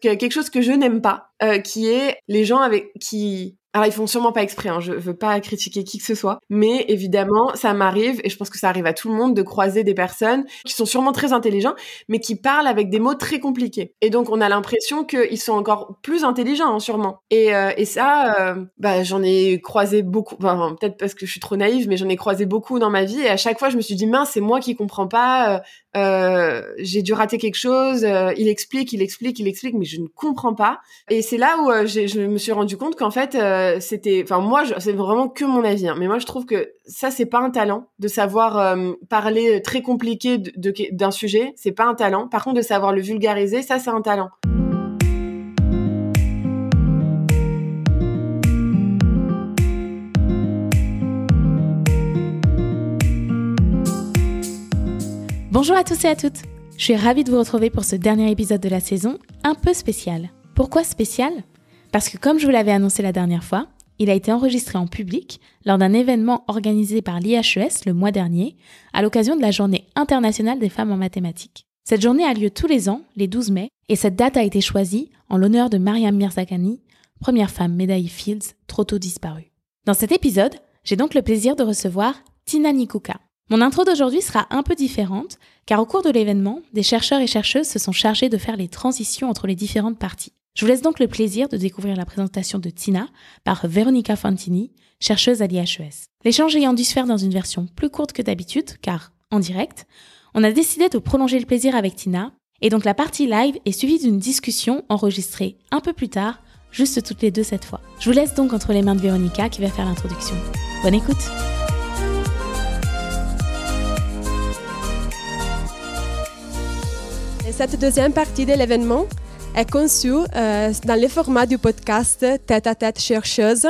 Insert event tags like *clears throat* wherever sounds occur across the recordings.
quelque chose que je n'aime pas, euh, qui est les gens avec qui alors ils font sûrement pas exprès, hein, je veux pas critiquer qui que ce soit, mais évidemment ça m'arrive et je pense que ça arrive à tout le monde de croiser des personnes qui sont sûrement très intelligents, mais qui parlent avec des mots très compliqués. Et donc on a l'impression qu'ils sont encore plus intelligents hein, sûrement. Et, euh, et ça, euh, bah j'en ai croisé beaucoup, enfin peut-être parce que je suis trop naïve, mais j'en ai croisé beaucoup dans ma vie et à chaque fois je me suis dit mince c'est moi qui comprends pas, euh, j'ai dû rater quelque chose, euh, il explique, il explique, il explique, mais je ne comprends pas. Et c'est là où euh, je me suis rendu compte qu'en fait, c'était, enfin moi, c'est vraiment que mon avis, hein, mais moi je trouve que ça c'est pas un talent de savoir parler très compliqué d'un sujet, c'est pas un talent. Par contre, de savoir le vulgariser, ça c'est un talent. Bonjour à tous et à toutes. Je suis ravie de vous retrouver pour ce dernier épisode de la saison, un peu spécial. Pourquoi spécial? Parce que comme je vous l'avais annoncé la dernière fois, il a été enregistré en public lors d'un événement organisé par l'IHES le mois dernier, à l'occasion de la Journée internationale des femmes en mathématiques. Cette journée a lieu tous les ans, les 12 mai, et cette date a été choisie en l'honneur de Mariam Mirzakhani, première femme médaille Fields trop tôt disparue. Dans cet épisode, j'ai donc le plaisir de recevoir Tina Nikuka. Mon intro d'aujourd'hui sera un peu différente, car au cours de l'événement, des chercheurs et chercheuses se sont chargés de faire les transitions entre les différentes parties. Je vous laisse donc le plaisir de découvrir la présentation de Tina par Veronica Fantini, chercheuse à l'IHES. L'échange ayant dû se faire dans une version plus courte que d'habitude, car en direct, on a décidé de prolonger le plaisir avec Tina, et donc la partie live est suivie d'une discussion enregistrée un peu plus tard, juste toutes les deux cette fois. Je vous laisse donc entre les mains de Veronica qui va faire l'introduction. Bonne écoute! Cette deuxième partie de l'événement est conçue euh, dans le format du podcast Tête à tête chercheuse.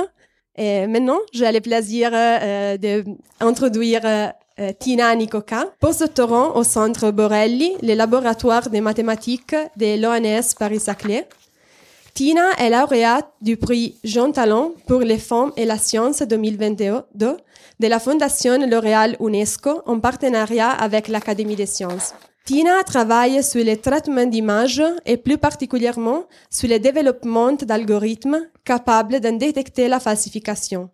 Et maintenant, j'ai le plaisir euh, d'introduire euh, Tina Nikoka, postdoctorant au Centre Borelli, le laboratoire de mathématiques de l'ONS Paris-Saclay. Tina est lauréate du prix Jean Talon pour les femmes et la science 2022 de la Fondation L'Oréal UNESCO en partenariat avec l'Académie des sciences. Tina travaille sur le traitement d'images et plus particulièrement sur le développement d'algorithmes capables de détecter la falsification.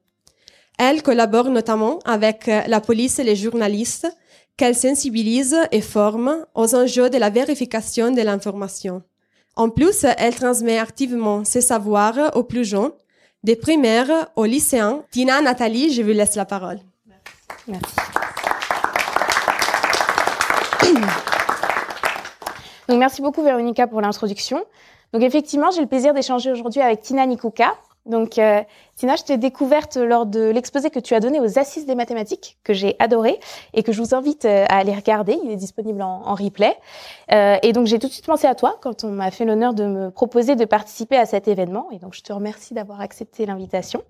Elle collabore notamment avec la police et les journalistes qu'elle sensibilise et forme aux enjeux de la vérification de l'information. En plus, elle transmet activement ses savoirs aux plus jeunes, des primaires aux lycéens. Tina, Nathalie, je vous laisse la parole. Merci. *clears throat* Donc merci beaucoup Véronica pour l'introduction. Donc effectivement, j'ai le plaisir d'échanger aujourd'hui avec Tina Nikuka. Donc euh, Tina, je t'ai découverte lors de l'exposé que tu as donné aux Assises des mathématiques, que j'ai adoré et que je vous invite euh, à aller regarder. Il est disponible en, en replay. Euh, et donc j'ai tout de suite pensé à toi quand on m'a fait l'honneur de me proposer de participer à cet événement. Et donc je te remercie d'avoir accepté l'invitation.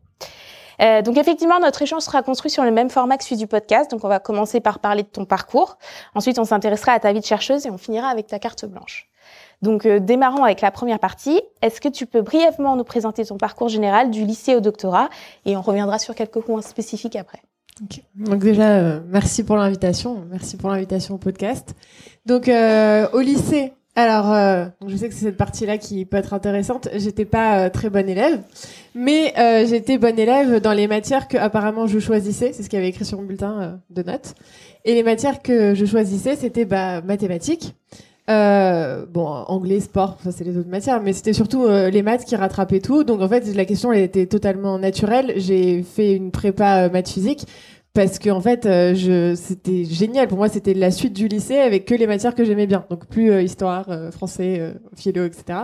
Euh, donc effectivement, notre échange sera construit sur le même format que celui du podcast. Donc on va commencer par parler de ton parcours. Ensuite, on s'intéressera à ta vie de chercheuse et on finira avec ta carte blanche. Donc euh, démarrons avec la première partie. Est-ce que tu peux brièvement nous présenter ton parcours général du lycée au doctorat? Et on reviendra sur quelques points spécifiques après. Donc déjà, euh, merci pour l'invitation. Merci pour l'invitation au podcast. Donc au lycée, alors, euh, je sais que c'est cette partie-là qui peut être intéressante. J'étais pas euh, très bonne élève, mais euh, j'étais bonne élève dans les matières que apparemment je choisissais. C'est ce qu'il y avait écrit sur mon bulletin de notes. Et les matières que je choisissais, c'était bah, mathématiques. bon, anglais, sport, ça c'est les autres matières, mais c'était surtout les maths qui rattrapaient tout. Donc en fait, la question elle était totalement naturelle. J'ai fait une prépa maths physique parce que en fait, euh, je, c'était génial. Pour moi, c'était la suite du lycée avec que les matières que j'aimais bien. Donc plus euh, histoire, euh, français, philo, etc.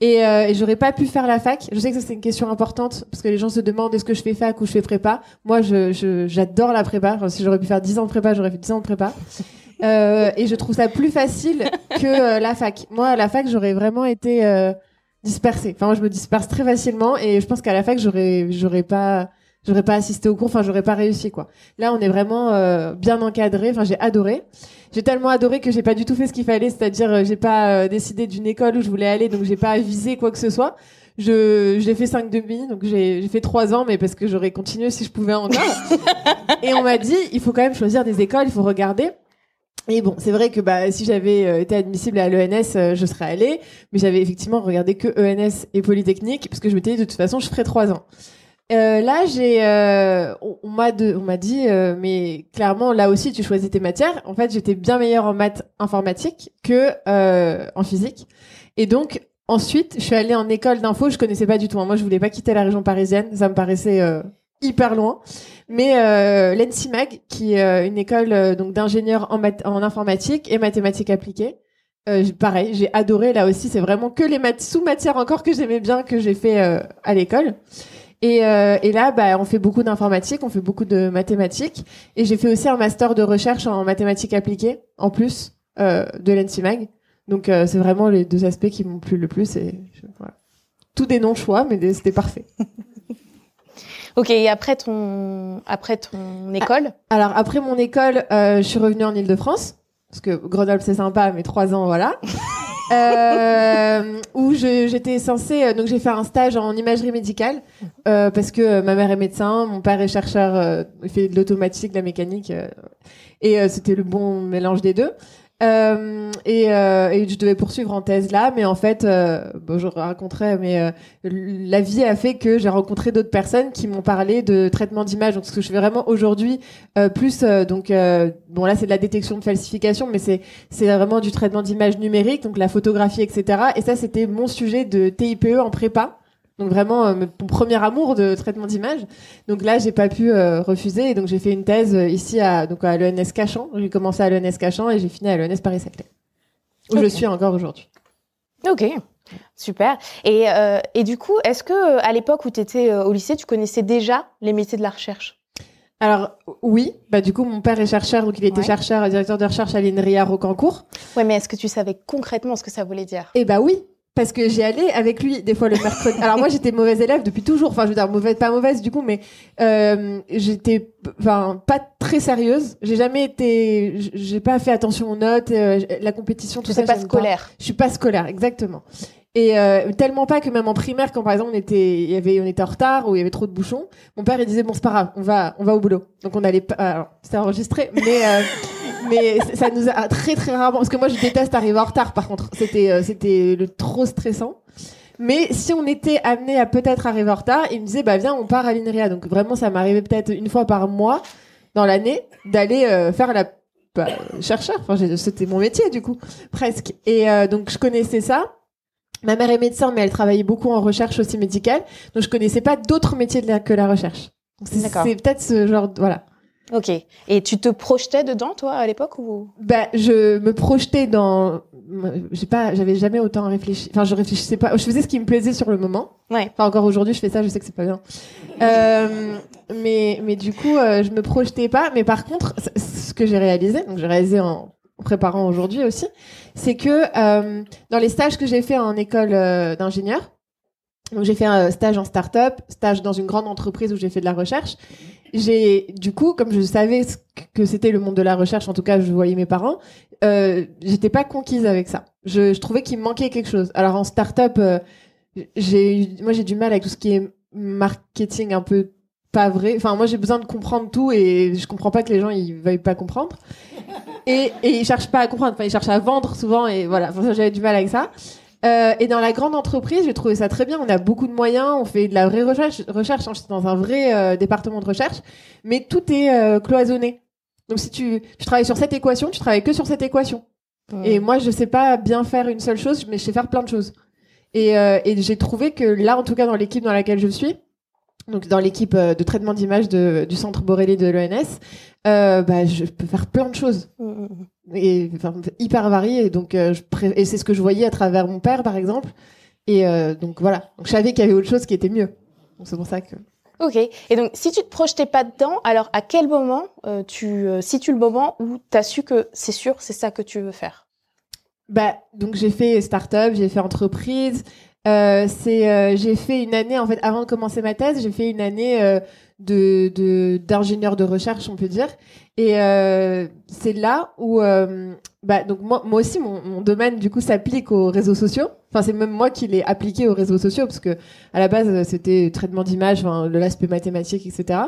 Et, et j'aurais pas pu faire la fac. Je sais que c'est une question importante parce que les gens se demandent est-ce que je fais fac ou je fais prépa? Moi, je, j'adore la prépa. si j'aurais pu faire 10 ans de prépa, j'aurais fait 10 ans de prépa. et je trouve ça plus facile que la fac. Moi, à la fac, j'aurais vraiment été dispersée. Enfin, moi, je me disperse très facilement et je pense qu'à la fac, j'aurais, j'aurais pas j'aurais pas assisté au cours, enfin j'aurais pas réussi quoi. Là, on est vraiment euh, bien encadré. Enfin, j'ai adoré. J'ai tellement adoré que j'ai pas du tout fait ce qu'il fallait, c'est-à-dire euh, j'ai pas euh, décidé d'une école où je voulais aller, donc j'ai pas visé quoi que ce soit. Je j'ai fait cinq demi, donc j'ai j'ai fait trois ans, mais parce que j'aurais continué si je pouvais encore. *laughs* Et on m'a dit, il faut quand même choisir des écoles, il faut regarder. Et bon, c'est vrai que bah, si j'avais euh, été admissible à l'ENS, euh, je serais allée, mais j'avais effectivement regardé que ENS et Polytechnique, parce que je m'étais dit de toute façon, je ferais trois ans. Euh, là, j'ai, euh, on, m'a de- on m'a dit, euh, mais clairement, là aussi, tu choisis tes matières. En fait, j'étais bien meilleure en maths informatique que euh, en physique. Et donc, ensuite, je suis allée en école d'info. Je connaissais pas du tout. hein. Moi, je voulais pas quitter la région parisienne. Ça me paraissait euh, hyper loin. Mais euh, l'ENSIMAG, qui est une école donc d'ingénieurs en, en informatique et mathématiques appliquées. Pareil, j'ai adoré là aussi. C'est vraiment que les maths sous-matières encore que j'aimais bien que j'ai fait à l'école. Et, euh, et là, bah, on fait beaucoup d'informatique, on fait beaucoup de mathématiques. Et j'ai fait aussi un master de recherche en mathématiques appliquées, en plus euh, de l'ENSIMAG. Donc euh, c'est vraiment les deux aspects qui m'ont plu le plus. Et je- voilà. Tout des non-choix, mais c'était parfait. *laughs* Ok, et après ton, après ton école? Alors après mon école, euh, je suis revenue en Ile-de-France parce que Grenoble c'est sympa, mais trois ans voilà. *laughs* euh, où j'étais censée, euh, donc j'ai fait un stage en imagerie médicale euh, parce que ma mère est médecin, mon père est chercheur, il fait de l'automatique, de la mécanique, et c'était le bon mélange des deux. Euh, et, euh, et je devais poursuivre en thèse là, mais en fait, euh, bon, je raconterai, mais euh, la vie a fait que j'ai rencontré d'autres personnes qui m'ont parlé de traitement d'image. Donc ce que je fais vraiment aujourd'hui, euh, plus donc bon là c'est de la détection de falsification, mais c'est c'est vraiment du traitement d'image numérique, donc la photographie, etc. Et ça c'était mon sujet de TIPE en prépa. Donc vraiment euh, mon premier amour de traitement d'image. Donc là j'ai pas pu euh, refuser et donc j'ai fait une thèse euh, ici à donc à l'ENS Cachan. J'ai commencé à l'ENS Cachan et j'ai fini à l'ENS Paris-Saclay où je Ok. suis encore aujourd'hui. Ok, super. Et, euh, et du coup, est-ce que à l'époque où tu étais au lycée, tu connaissais déjà les métiers de la recherche? Alors oui, bah du coup mon père est chercheur donc il était Ouais. chercheur directeur de recherche à l'INRIA Rocancourt. Ouais, mais est-ce que tu savais concrètement ce que ça voulait dire? Eh bah oui, parce que j'y allais avec lui des fois le mercredi. Alors moi j'étais mauvaise élève depuis toujours. Enfin je veux dire mauvaise, pas mauvaise du coup, mais euh, j'étais, enfin pas très sérieuse. J'ai jamais été, j'ai pas fait attention aux notes, euh, la compétition, tout ça. sais pas j'aime scolaire. Je suis pas scolaire, exactement. Et euh, tellement pas que même en primaire, quand par exemple on était, il y avait, on était en retard ou il y avait trop de bouchons, mon père il disait bon c'est pas grave, on va, on va au boulot. Donc on allait, pas- alors c'était enregistré, mais euh, mais ça nous a très très rarement, parce que moi je déteste arriver en retard. Par contre, c'était euh, c'était le trop stressant. Mais si on était amené à peut-être arriver en retard, il me disait bah viens on part à l'INRIA. Donc vraiment ça m'arrivait peut-être une fois par mois dans l'année d'aller euh, faire la bah, chercheur. Enfin c'était mon métier du coup presque. Et euh, donc je connaissais ça. Ma mère est médecin, mais elle travaillait beaucoup en recherche aussi médicale. Donc je connaissais pas d'autres métiers de la- que la recherche. C'est peut-être ce genre, de- voilà. Ok. Et tu te projetais dedans, toi, à l'époque ou? Bah, je me projetais dans. J'ai pas, j'avais jamais autant réfléchi. Enfin, je réfléchissais pas. Je faisais ce qui me plaisait sur le moment. Ouais. Enfin, encore aujourd'hui, je fais ça. Je sais que c'est pas bien. Euh, mais, mais du coup, euh, je me projetais pas. Mais par contre, ce que j'ai réalisé, donc j'ai réalisé en préparant aujourd'hui aussi, c'est que euh, dans les stages que j'ai fait en école euh, d'ingénieur, donc j'ai fait un stage en start-up, stage dans une grande entreprise où j'ai fait de la recherche. J'ai du coup, comme je savais ce que c'était le monde de la recherche, en tout cas, je voyais mes parents, euh, j'étais pas conquise avec ça. Je, trouvais qu'il me manquait quelque chose. Alors en start-up, euh, j'ai moi j'ai du mal avec tout ce qui est marketing un peu pas vrai. Enfin, moi j'ai besoin de comprendre tout et je comprends pas que les gens ils veuillent pas comprendre. Et, ils cherchent pas à comprendre. Enfin, ils cherchent à vendre souvent et voilà. J'avais du mal avec ça. Euh, et dans la grande entreprise, j'ai trouvé ça très bien. On a beaucoup de moyens, on fait de la vraie recherche. Recherche, hein, je suis dans un vrai euh, département de recherche, mais tout est euh, cloisonné. Donc si tu, tu travailles sur cette équation, tu travailles que sur cette équation. Et moi, je sais pas bien faire une seule chose, mais je sais faire plein de choses. Et, et j'ai trouvé que là, en tout cas dans l'équipe dans laquelle je suis, donc dans l'équipe de traitement d'image du centre Borelli de l'ENS, euh, bah, je peux faire plein de choses et enfin, hyper variées. Et donc, euh, je pré- et c'est ce que je voyais à travers mon père, par exemple. Et euh, donc voilà. Donc je savais qu'il y avait autre chose qui était mieux. Donc c'est pour ça que. Ok. Et donc, si tu te projetais pas dedans, alors à quel moment euh, tu situes le moment où tu as su que c'est sûr, c'est ça que tu veux faire? Bah, donc j'ai fait start-up, j'ai fait entreprise. Euh, c'est, euh, j'ai fait une année en fait avant de commencer ma thèse, j'ai fait une année euh, de d'ingénieur de recherche, on peut dire. Et euh, c'est là où, euh, bah, donc moi, moi aussi, mon, mon domaine du coup s'applique aux réseaux sociaux. Enfin, c'est même moi qui l'ai appliqué aux réseaux sociaux parce que à la base c'était traitement d'image, enfin, l'aspect mathématique, etc.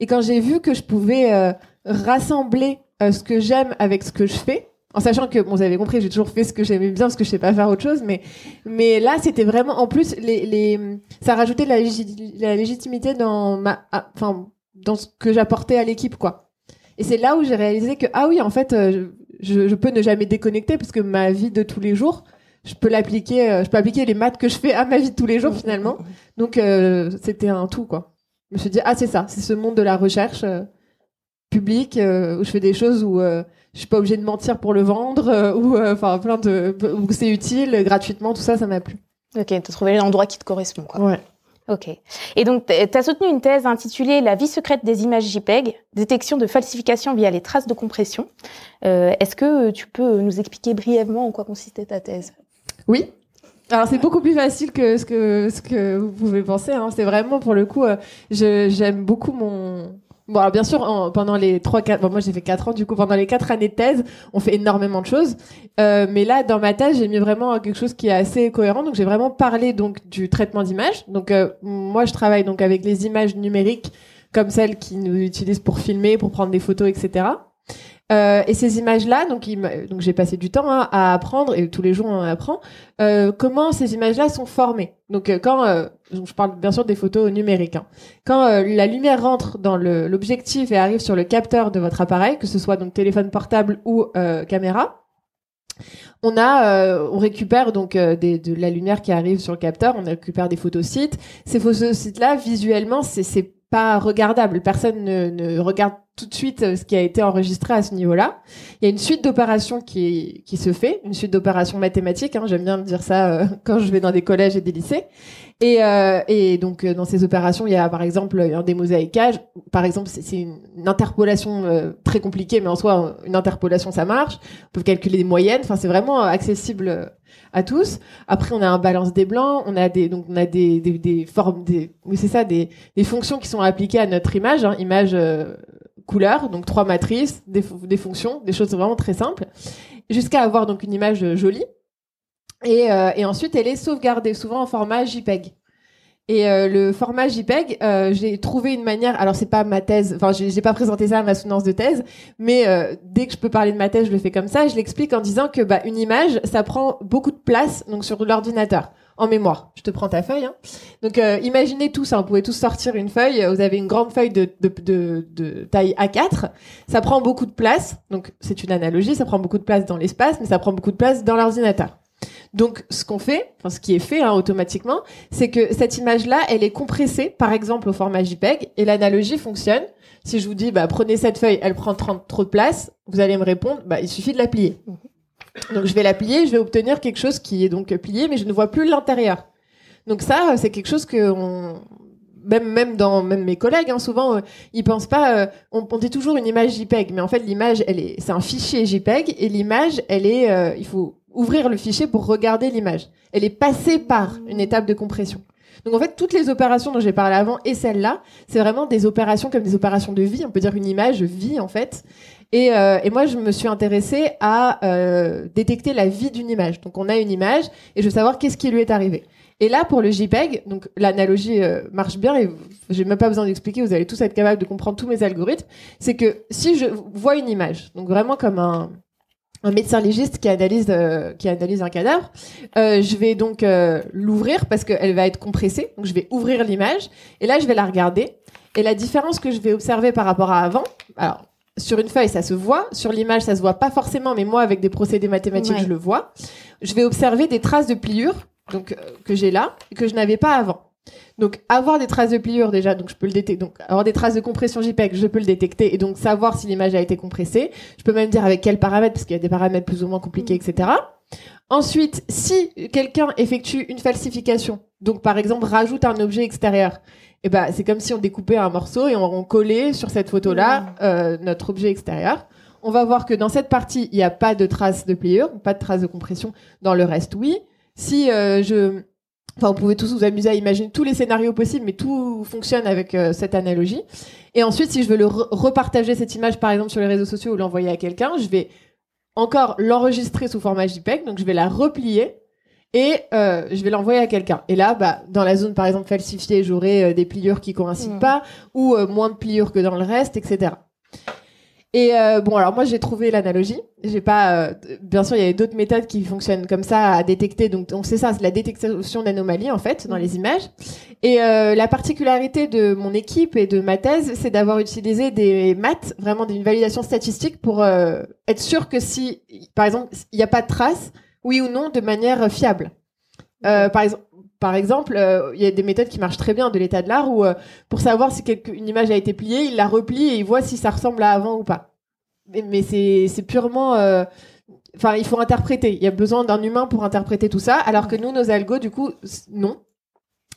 Et quand j'ai vu que je pouvais rassembler ce que j'aime avec ce que je fais. En sachant que, vous avez compris, j'ai toujours fait ce que j'aimais bien parce que je sais pas faire autre chose, mais, mais là, c'était vraiment, en plus, les, les, ça rajoutait la, la légitimité dans ma, ah, enfin, dans ce que j'apportais à l'équipe, quoi. Et c'est là où j'ai réalisé que, ah oui, en fait, euh, je, peux ne jamais déconnecter parce que ma vie de tous les jours, je peux l'appliquer, euh, je peux appliquer les maths que je fais à ma vie de tous les jours, finalement. Donc, euh, c'était un tout, quoi. Je me suis dit, ah, c'est ça, c'est ce monde de la recherche publique où je fais des choses où je suis pas obligée de mentir pour le vendre, euh, ou euh, enfin plein de où c'est utile gratuitement, tout ça, ça m'a plu. Ok, t'as trouvé l'endroit qui te correspond. Quoi. Ouais. Ok. Et donc, tu as soutenu une thèse intitulée La vie secrète des images JPEG, détection de falsification via les traces de compression. Euh, Est-ce que tu peux nous expliquer brièvement en quoi consistait ta thèse? Oui. Alors c'est beaucoup plus facile que ce que ce que vous pouvez penser. Hein. C'est vraiment pour le coup, j'aime beaucoup mon. Bon, alors bien sûr, en- pendant les trois, quatre, bon, moi j'ai fait quatre ans, du coup, pendant les quatre années de thèse, on fait énormément de choses. Euh, mais là, dans ma thèse, j'ai mis vraiment quelque chose qui est assez cohérent. Donc, j'ai vraiment parlé donc du traitement d'images. Donc, euh, moi, je travaille donc avec les images numériques comme celles qui nous utilisent pour filmer, pour prendre des photos, etc. Euh, et ces images-là, donc, donc j'ai passé du temps hein, à apprendre et tous les jours on apprend euh, comment ces images-là sont formées. Donc euh, quand euh, je parle bien sûr des photos numériques, hein. quand euh, la lumière rentre dans l'objectif et arrive sur le capteur de votre appareil, que ce soit donc téléphone portable ou euh, caméra, on a, euh, on récupère donc euh, des- de la lumière qui arrive sur le capteur, on récupère des photosites. Ces photosites-là, visuellement, c'est pas regardable. Personne ne, regarde tout de suite euh, ce qui a été enregistré à ce niveau-là. Il y a une suite d'opérations qui, qui se fait, une suite d'opérations mathématiques. Hein, J'aime bien dire ça euh, *laughs* quand je vais dans des collèges et des lycées. Et, euh, et donc euh, dans ces opérations, il y a par exemple un démosaïquage. Par exemple, c'est une, interpolation euh, très compliquée, mais en soi, une interpolation ça marche. On peut calculer des moyennes. Enfin, c'est vraiment accessible euh, à tous. Après, on a un balance des blancs. On a des donc on a des des, des formes des c'est ça des des fonctions qui sont appliquées à notre image. Hein, image euh, couleur, donc trois matrices, des, des fonctions, des choses vraiment très simples, jusqu'à avoir donc une image euh, jolie. Et, euh, et ensuite, elle est sauvegardée, souvent en format JPEG. Et euh, le format JPEG, euh, j'ai trouvé une manière. Alors c'est pas ma thèse, enfin j'ai pas présenté ça à ma soutenance de thèse, mais euh, dès que je peux parler de ma thèse, je le fais comme ça. Je l'explique en disant que bah une image, ça prend beaucoup de place donc sur l'ordinateur en mémoire. Je te prends ta feuille. Hein. Donc euh, imaginez tout ça, vous pouvez tous sortir une feuille. Vous avez une grande feuille de, de, de, de taille A4. Ça prend beaucoup de place. Donc c'est une analogie, ça prend beaucoup de place dans l'espace, mais ça prend beaucoup de place dans l'ordinateur. Donc, ce qu'on fait, enfin, ce qui est fait hein, automatiquement, c'est que cette image-là, elle est compressée, par exemple, au format JPEG, et l'analogie fonctionne. Si je vous dis, bah, prenez cette feuille, elle prend 30 trop de place, vous allez me répondre, bah, il suffit de la plier. Donc, je vais la plier, je vais obtenir quelque chose qui est donc plié, mais je ne vois plus l'intérieur. Donc ça, euh, c'est quelque chose que on... même même dans même mes collègues, hein, souvent euh, ils pensent pas. euh, on, on dit toujours une image JPEG, mais en fait l'image, elle est, c'est un fichier JPEG et l'image, elle est, euh, il faut ouvrir le fichier pour regarder l'image. Elle est passée par une étape de compression. Donc en fait, toutes les opérations dont j'ai parlé avant et celle-là, c'est vraiment des opérations comme des opérations de vie. On peut dire une image vit en fait. Et, euh, moi, je me suis intéressée à euh, détecter la vie d'une image. Donc on a une image et je veux savoir qu'est-ce qui lui est arrivé. Et là, pour le JPEG, donc l'analogie euh, marche bien et j'ai même pas besoin d'expliquer, vous allez tous être capables de comprendre tous mes algorithmes. C'est que si je vois une image, donc vraiment comme un, un médecin légiste qui analyse euh, qui analyse un cadavre, euh, je vais donc euh, l'ouvrir parce qu'elle va être compressée. Donc je vais ouvrir l'image et là je vais la regarder. Et la différence que je vais observer par rapport à avant, alors sur une feuille ça se voit, sur l'image ça se voit pas forcément, mais moi avec des procédés mathématiques Ouais. je le vois. Je vais observer des traces de pliure donc euh, que j'ai là et que je n'avais pas avant. Donc avoir des traces de pliure déjà, donc je peux le détecter. Donc avoir des traces de compression JPEG, je peux le détecter et donc savoir si l'image a été compressée. Je peux même dire avec quels paramètres parce qu'il y a des paramètres plus ou moins compliqués, etc. Ensuite, si quelqu'un effectue une falsification, donc par exemple rajoute un objet extérieur, et ben c'est comme si on découpait un morceau et on, on collait sur cette photo-là euh, notre objet extérieur. On va voir que dans cette partie, il n'y a pas de traces de pliure, pas de traces de compression. Dans le reste, oui. Si euh, je Enfin, vous pouvez tous vous amuser à imaginer tous les scénarios possibles, mais tout fonctionne avec euh, cette analogie. Et ensuite, si je veux le re- repartager cette image, par exemple, sur les réseaux sociaux ou l'envoyer à quelqu'un, je vais encore l'enregistrer sous format JPEG, donc je vais la replier et euh, je vais l'envoyer à quelqu'un. Et là, bah, dans la zone, par exemple, falsifiée, j'aurai euh, des pliures qui coïncident Mhm. pas ou moins de pliures que dans le reste, etc. Et euh, bon, alors moi j'ai trouvé l'analogie. J'ai pas, euh, bien sûr, il y a d'autres méthodes qui fonctionnent comme ça à détecter. Donc on sait ça, c'est la détection d'anomalies en fait dans les images. Et euh, la particularité de mon équipe et de ma thèse, c'est d'avoir utilisé des maths, vraiment d'une validation statistique pour euh, être sûr que si, par exemple, il n'y a pas de traces, oui ou non, de manière fiable. Euh, par exemple. Par exemple, euh, il y a des méthodes qui marchent très bien de l'état de l'art où, euh, pour savoir si une image a été pliée, il la replie et il voit si ça ressemble à avant ou pas. Mais, c'est purement. euh, Enfin, il faut interpréter. Il y a besoin d'un humain pour interpréter tout ça, alors que nous, nos algos, du coup, non.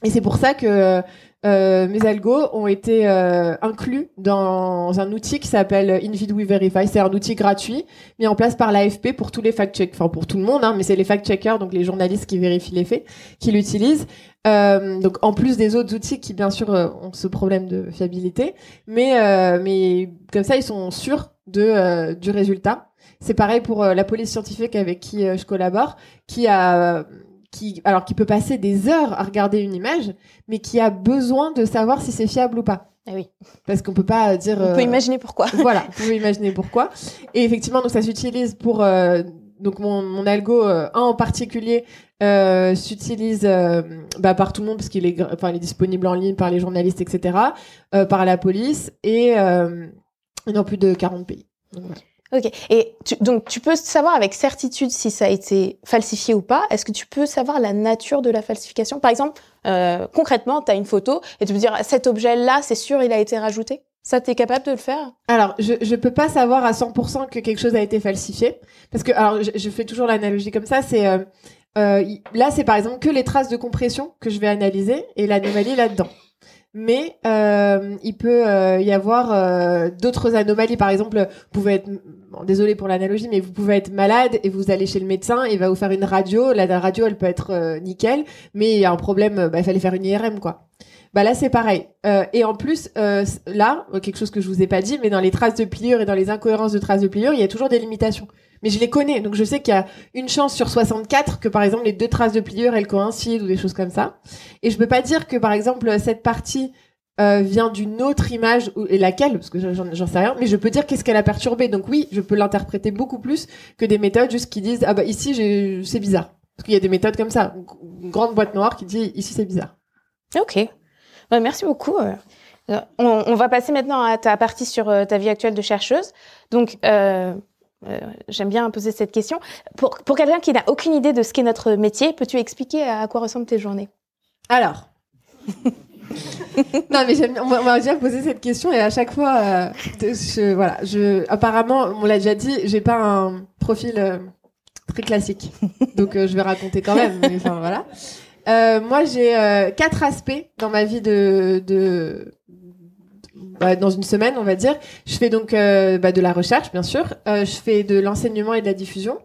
Et c'est pour ça que euh, mes algos ont été euh, inclus dans un outil qui s'appelle InVid We Verify. C'est un outil gratuit mis en place par l'AFP pour tous les fact-check, enfin pour tout le monde, hein, mais c'est les fact-checkers, donc les journalistes qui vérifient les faits, qui l'utilisent. Euh, donc en plus des autres outils qui bien sûr euh, ont ce problème de fiabilité, mais euh, mais comme ça ils sont sûrs de euh, du résultat. C'est pareil pour la police scientifique avec qui je collabore, qui a qui alors qui peut passer des heures à regarder une image, mais qui a besoin de savoir si c'est fiable ou pas. Ah oui. Parce qu'on peut pas dire. On peut euh, imaginer pourquoi. *laughs* voilà, vous pouvez imaginer pourquoi. Et effectivement, donc ça s'utilise pour euh, donc mon, mon algo euh, un en particulier euh, s'utilise euh, bah, par tout le monde parce qu'il est enfin il est disponible en ligne par les journalistes etc. euh, par la police et euh, dans plus de 40 pays. Donc, voilà. Ok. Et donc, tu peux savoir avec certitude si ça a été falsifié ou pas. Est-ce que tu peux savoir la nature de la falsification? Par exemple, euh, concrètement, tu as une photo et tu peux dire cet objet-là, c'est sûr, il a été rajouté. Ça, tu es capable de le faire? Alors, je je peux pas savoir à 100% que quelque chose a été falsifié parce que alors je, fais toujours l'analogie comme ça, c'est euh, euh, là c'est par exemple que les traces de compression que je vais analyser et l'anomalie là-dedans. Mais euh, il peut euh, y avoir euh, d'autres anomalies. Par exemple, vous pouvez être, bon, désolé pour l'analogie, mais vous pouvez être malade et vous allez chez le médecin, il va vous faire une radio. La, radio, elle peut être euh, nickel, mais il y a un problème, bah, il fallait faire une IRM, quoi. Bah là, c'est pareil. Euh, et en plus, euh, là, quelque chose que je vous ai pas dit, mais dans les traces de pliure et dans les incohérences de traces de pliure, il y a toujours des limitations. Mais je les connais, donc je sais qu'il y a une chance sur 64 que, par exemple, les deux traces de pliure, elles coïncident ou des choses comme ça. Et je peux pas dire que, par exemple, cette partie euh, vient d'une autre image et laquelle, parce que j'en sais rien, mais je peux dire qu'est-ce qu'elle a perturbé. Donc oui, je peux l'interpréter beaucoup plus que des méthodes juste qui disent ah bah ici c'est bizarre. Parce qu'il y a des méthodes comme ça, une grande boîte noire qui dit ici c'est bizarre. Ok. Ouais, merci beaucoup. Euh, On, va passer maintenant à ta partie sur euh, ta vie actuelle de chercheuse. Donc, euh, j'aime bien poser cette question. Pour, quelqu'un qui n'a aucune idée de ce qu'est notre métier, peux-tu expliquer à quoi ressemblent tes journées? Alors. *laughs* non mais j'aime on m'a- déjà posé cette question et à chaque fois, euh, voilà, apparemment, on l'a déjà dit, j'ai pas un profil euh, très classique, donc je vais raconter quand même. Enfin voilà. Moi, j'ai quatre aspects dans ma vie de bah, dans une semaine, on va dire. Je fais donc euh, bah, de la recherche, bien sûr. Euh, je fais de l'enseignement et de la diffusion.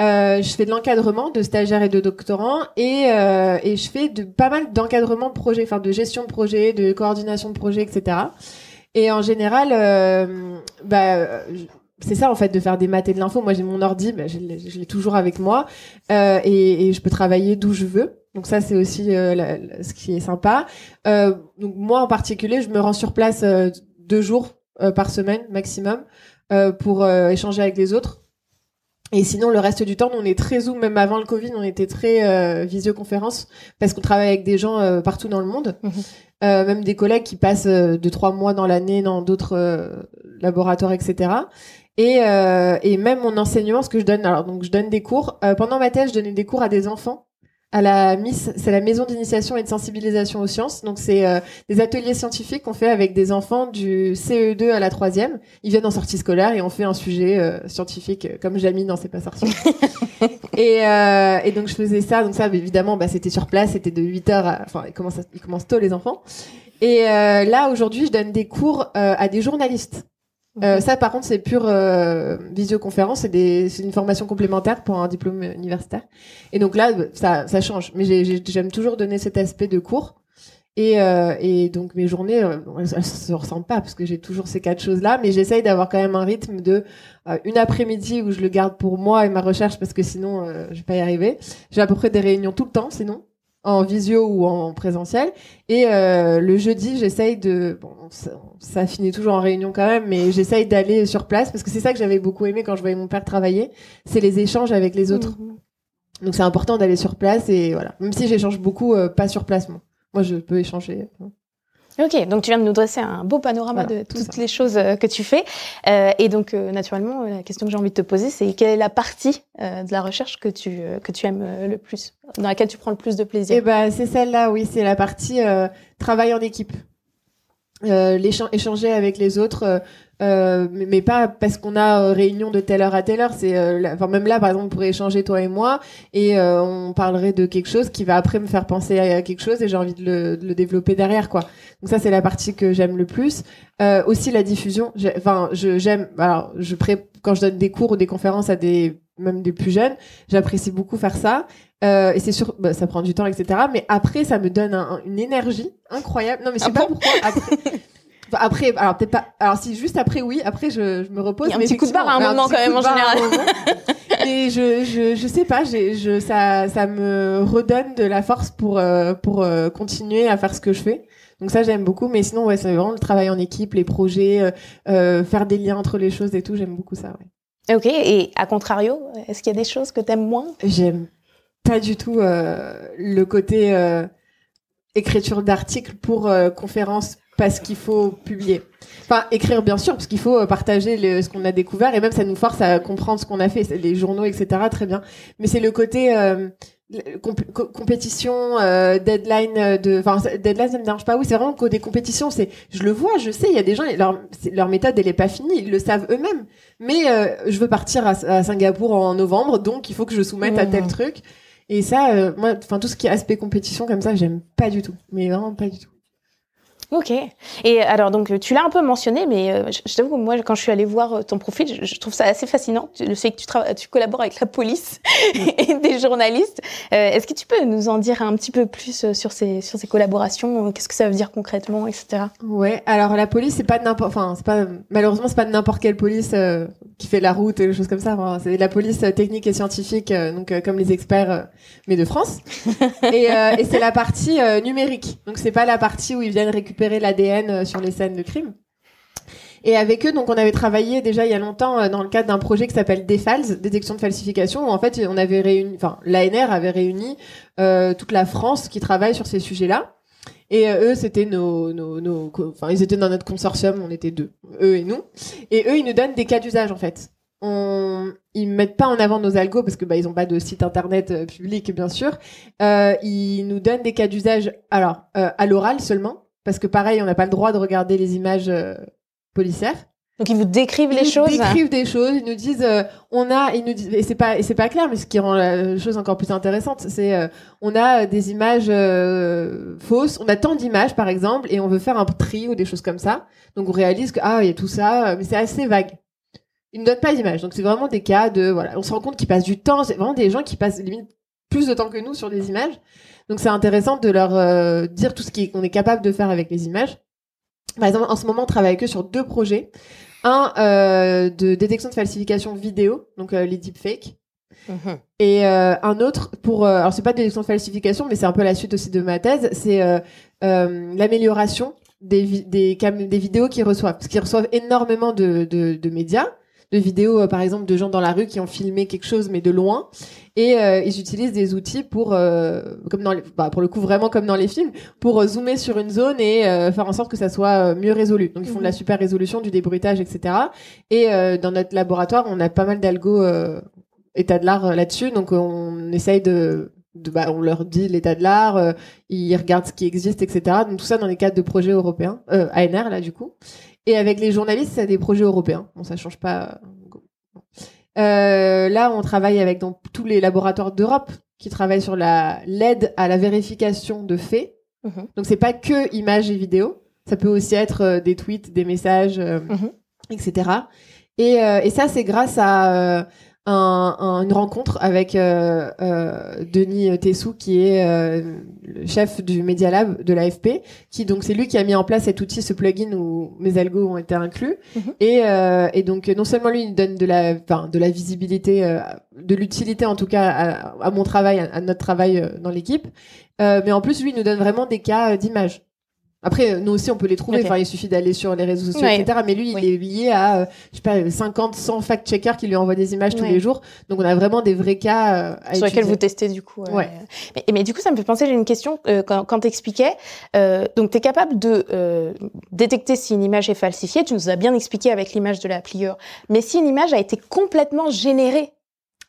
Euh, je fais de l'encadrement de stagiaires et de doctorants et, et je fais de pas mal d'encadrement de projets, enfin de gestion de projets, de coordination de projets, etc. Et en général, bah, c'est ça en fait de faire des maths et de l'info. Moi j'ai mon ordi, je l'ai toujours avec moi et je peux travailler d'où je veux. Donc ça c'est aussi euh, la- la- ce qui est sympa. Euh, donc moi en particulier, je me rends sur place euh, deux jours par semaine maximum pour échanger avec les autres. Et sinon, le reste du temps, on est très zoom. Même avant le Covid, on était très visioconférence parce qu'on travaille avec des gens partout dans le monde. Mhm. Même des collègues qui passent deux trois mois dans l'année dans d'autres laboratoires, etc. Et, et même mon enseignement, ce que je donne, alors donc je donne des cours. Pendant ma thèse, je donnais des cours à des enfants à la MIS, c'est la maison d'initiation et de sensibilisation aux sciences. Donc c'est euh, des ateliers scientifiques qu'on fait avec des enfants du CE2 à la troisième. Ils viennent en sortie scolaire et on fait un sujet euh, scientifique euh, comme Jamie dans C'est pas sorcier. *laughs* et, euh, et donc je faisais ça. Donc ça, évidemment, bah, c'était sur place, c'était de 8 heures. À... Enfin, ils commencent, à- ils commencent tôt les enfants. Et euh, là aujourd'hui, je donne des cours euh, à des journalistes. Euh, ça, par contre, c'est pure euh, visioconférence, c'est une formation complémentaire pour un diplôme universitaire. Et donc là, ça, ça change. Mais j'ai- j'ai- j'aime toujours donner cet aspect de cours. Et, euh, et donc mes journées, euh, elles, elles se ressemblent pas parce que j'ai toujours ces quatre choses-là, mais j'essaye d'avoir quand même un rythme de euh, une après-midi où je le garde pour moi et ma recherche parce que sinon euh, je vais pas y arriver. J'ai à peu près des réunions tout le temps, sinon en visio ou en présentiel. Et euh, le jeudi, j'essaye de, bon, ça, ça, finit toujours en réunion quand même, mais j'essaye d'aller sur place parce que c'est ça que j'avais beaucoup aimé quand je voyais mon père travailler, c'est les échanges avec les autres. Mhm. Donc c'est important d'aller sur place et voilà. Même si j'échange beaucoup, euh, pas sur place moi. Moi je peux échanger. Ok, donc tu viens de nous dresser un beau panorama Voilà, de tout toutes les choses euh, que tu fais. Euh, et donc, euh, naturellement, euh, la question que j'ai envie de te poser, c'est quelle est la partie euh, de la recherche que tu, euh, que tu aimes le plus, dans laquelle tu prends le plus de plaisir? Et ben c'est celle-là, oui, c'est la partie euh, travail en équipe. Euh, échanger avec les autres, euh, mais, mais pas parce qu'on a euh, réunion de telle heure à telle heure. C'est, euh, enfin même là, par exemple, on pourrait échanger toi et moi, et euh, on parlerait de quelque chose qui va après me faire penser à quelque chose, et j'ai envie de le, de le développer derrière, quoi. Donc ça, c'est la partie que j'aime le plus. Euh, aussi la diffusion. Enfin, je j'aime. Alors, je pré quand je donne des cours ou des conférences à des même des plus jeunes, j'apprécie beaucoup faire ça. Euh, et c'est sûr, bah, ça prend du temps, etc. Mais après, ça me donne un- un- une énergie incroyable. Non, mais je sais Ah pas bon? pourquoi. Après, Enfin, après, alors peut-être pas. Alors si juste après, oui. Après, je, je me repose. Il y a un mais petit coup de barre à un moment quand même, en général. mais je, je, je sais pas. J'ai, je, ça, ça me redonne de la force pour, euh, pour euh, continuer à faire ce que je fais. Donc ça, j'aime beaucoup. Mais sinon, ouais, c'est vraiment le travail en équipe, les projets, euh, euh, faire des liens entre les choses et tout. J'aime beaucoup ça. Ouais. Ok, et à contrario, est-ce qu'il y a des choses que tu aimes moins? J'aime pas du tout euh, le côté euh, écriture d'articles pour euh, conférence parce qu'il faut publier. Enfin, écrire bien sûr, parce qu'il faut euh, partager le- ce qu'on a découvert et même ça nous force à comprendre ce qu'on a fait, les journaux, etc. Très bien. Mais c'est le côté euh, comp- compétition, euh, deadline de, enfin deadline ça me dérange pas. Oui, c'est vraiment le côté compétition. C'est, je le vois, je sais, il y a des gens, leur leur méthode elle est pas finie, ils le savent eux-mêmes. Mais euh, je veux partir à, à Singapour en novembre, donc il faut que je soumette à tel Mhm. truc. Et ça, moi, enfin tout ce qui est aspect compétition comme ça, j'aime pas du tout. Mais vraiment pas du tout. Ok. Et alors, donc, tu l'as un peu mentionné, mais euh, je, je t'avoue que moi, quand je suis allée voir euh, ton profil, je, je trouve ça assez fascinant. Le fait que tu, tu collabores avec la police *laughs* et des journalistes. Euh, Est-ce que tu peux nous en dire un petit peu plus sur ces, sur ces collaborations? Qu'est-ce que ça veut dire concrètement, etc. Ouais, alors la police, c'est pas n'importe, enfin, c'est pas, malheureusement, c'est pas n'importe quelle police euh, qui fait la route et des choses comme ça. Enfin, c'est la police technique et scientifique, donc comme les experts, mais de France. *laughs* et et c'est la partie numérique. Donc c'est pas la partie où ils viennent récupérer l'ADN euh, sur les scènes de crime. Et avec eux, donc on avait travaillé déjà il y a longtemps euh, dans le cadre d'un projet qui s'appelle DEFALS, détection de falsification, où en fait on avait réuni, enfin l'ANR avait réuni euh, toute la France qui travaille sur ces sujets-là. Et eux, c'était nos, nos, enfin, ils étaient dans notre consortium, on était deux, eux et nous. Et eux, ils nous donnent des cas d'usage en fait. On, ils mettent pas en avant nos algos parce que bah ils ont pas de site internet public bien sûr. Ils nous donnent des cas d'usage, alors à l'oral seulement, parce que pareil, on n'a pas le droit de regarder les images euh, policières. Donc, ils vous décrivent les Ils choses décrivent des choses, ils nous disent euh, on a ils nous disent et c'est pas et c'est pas clair mais ce qui rend la chose encore plus intéressante, c'est euh, on a des images euh, fausses, on a tant d'images par exemple et on veut faire un tri ou des choses comme ça. Donc on réalise que ah, il y a tout ça euh, mais c'est assez vague. Ils ne donnent pas d'image. Donc c'est vraiment des cas de voilà, on se rend compte qu'ils passent du temps, c'est vraiment des gens qui passent limite plus de temps que nous sur des images. Donc c'est intéressant de leur euh, dire tout ce qu'on est capable de faire avec les images. Par exemple, en ce moment, on travaille avec eux sur deux projets. Un euh, de détection de falsification vidéo, donc euh, les deepfakes, Mhm. et un autre pour alors c'est pas de détection de falsification, mais c'est un peu la suite aussi de ma thèse, c'est l'amélioration des vi- des, cam- des vidéos qu'ils reçoivent, parce qu'ils reçoivent énormément de, de, de médias, de vidéos euh, par exemple de gens dans la rue qui ont filmé quelque chose mais de loin, et euh, ils utilisent des outils pour euh, comme dans les, bah, pour le coup vraiment comme dans les films pour zoomer sur une zone et faire en sorte que ça soit mieux résolu. Donc ils font de la super résolution, du débruitage, etc. Et dans notre laboratoire, on a pas mal d'algo état de l'art là-dessus, donc on essaye de, de bah, on leur dit l'état de l'art, euh, ils regardent ce qui existe, etc. Donc tout ça dans les cadres de projets européens, euh, ANR là du coup. Et avec les journalistes, c'est des projets européens. Bon, ça change pas. Euh, là, on travaille avec donc, tous les laboratoires d'Europe qui travaillent sur la l'aide à la vérification de faits. Mhm. Donc c'est pas que images et vidéos, ça peut aussi être euh, des tweets, des messages, euh, Mhm. etc. Et, euh, et ça c'est grâce à euh, un, un- une rencontre avec euh, euh, Denis Tessou, qui est euh, le chef du Media Lab de l'AFP, qui donc c'est lui qui a mis en place cet outil, ce plugin où mes algos ont été inclus. Mhm. Et, euh, et donc non seulement lui il donne de la, enfin, de la visibilité, euh, de l'utilité en tout cas à, à mon travail, à, à notre travail euh, dans l'équipe, euh, mais en plus lui il nous donne vraiment des cas d'images. Après, nous aussi, on peut les trouver. Enfin, il suffit d'aller sur les réseaux sociaux, Ouais. etc. Mais lui, il est lié à, euh, je sais pas, 50, 100 fact-checkers qui lui envoient des images tous les jours. Donc, on a vraiment des vrais cas euh, à sur lesquels vous testez du coup. euh, Ouais. Mais, mais du coup, ça me fait penser, j'ai une question euh, quand, quand t'expliquais. Euh, donc, t'es capable de euh, détecter si une image est falsifiée. Tu nous as bien expliqué avec l'image de la pliure. Mais si une image a été complètement générée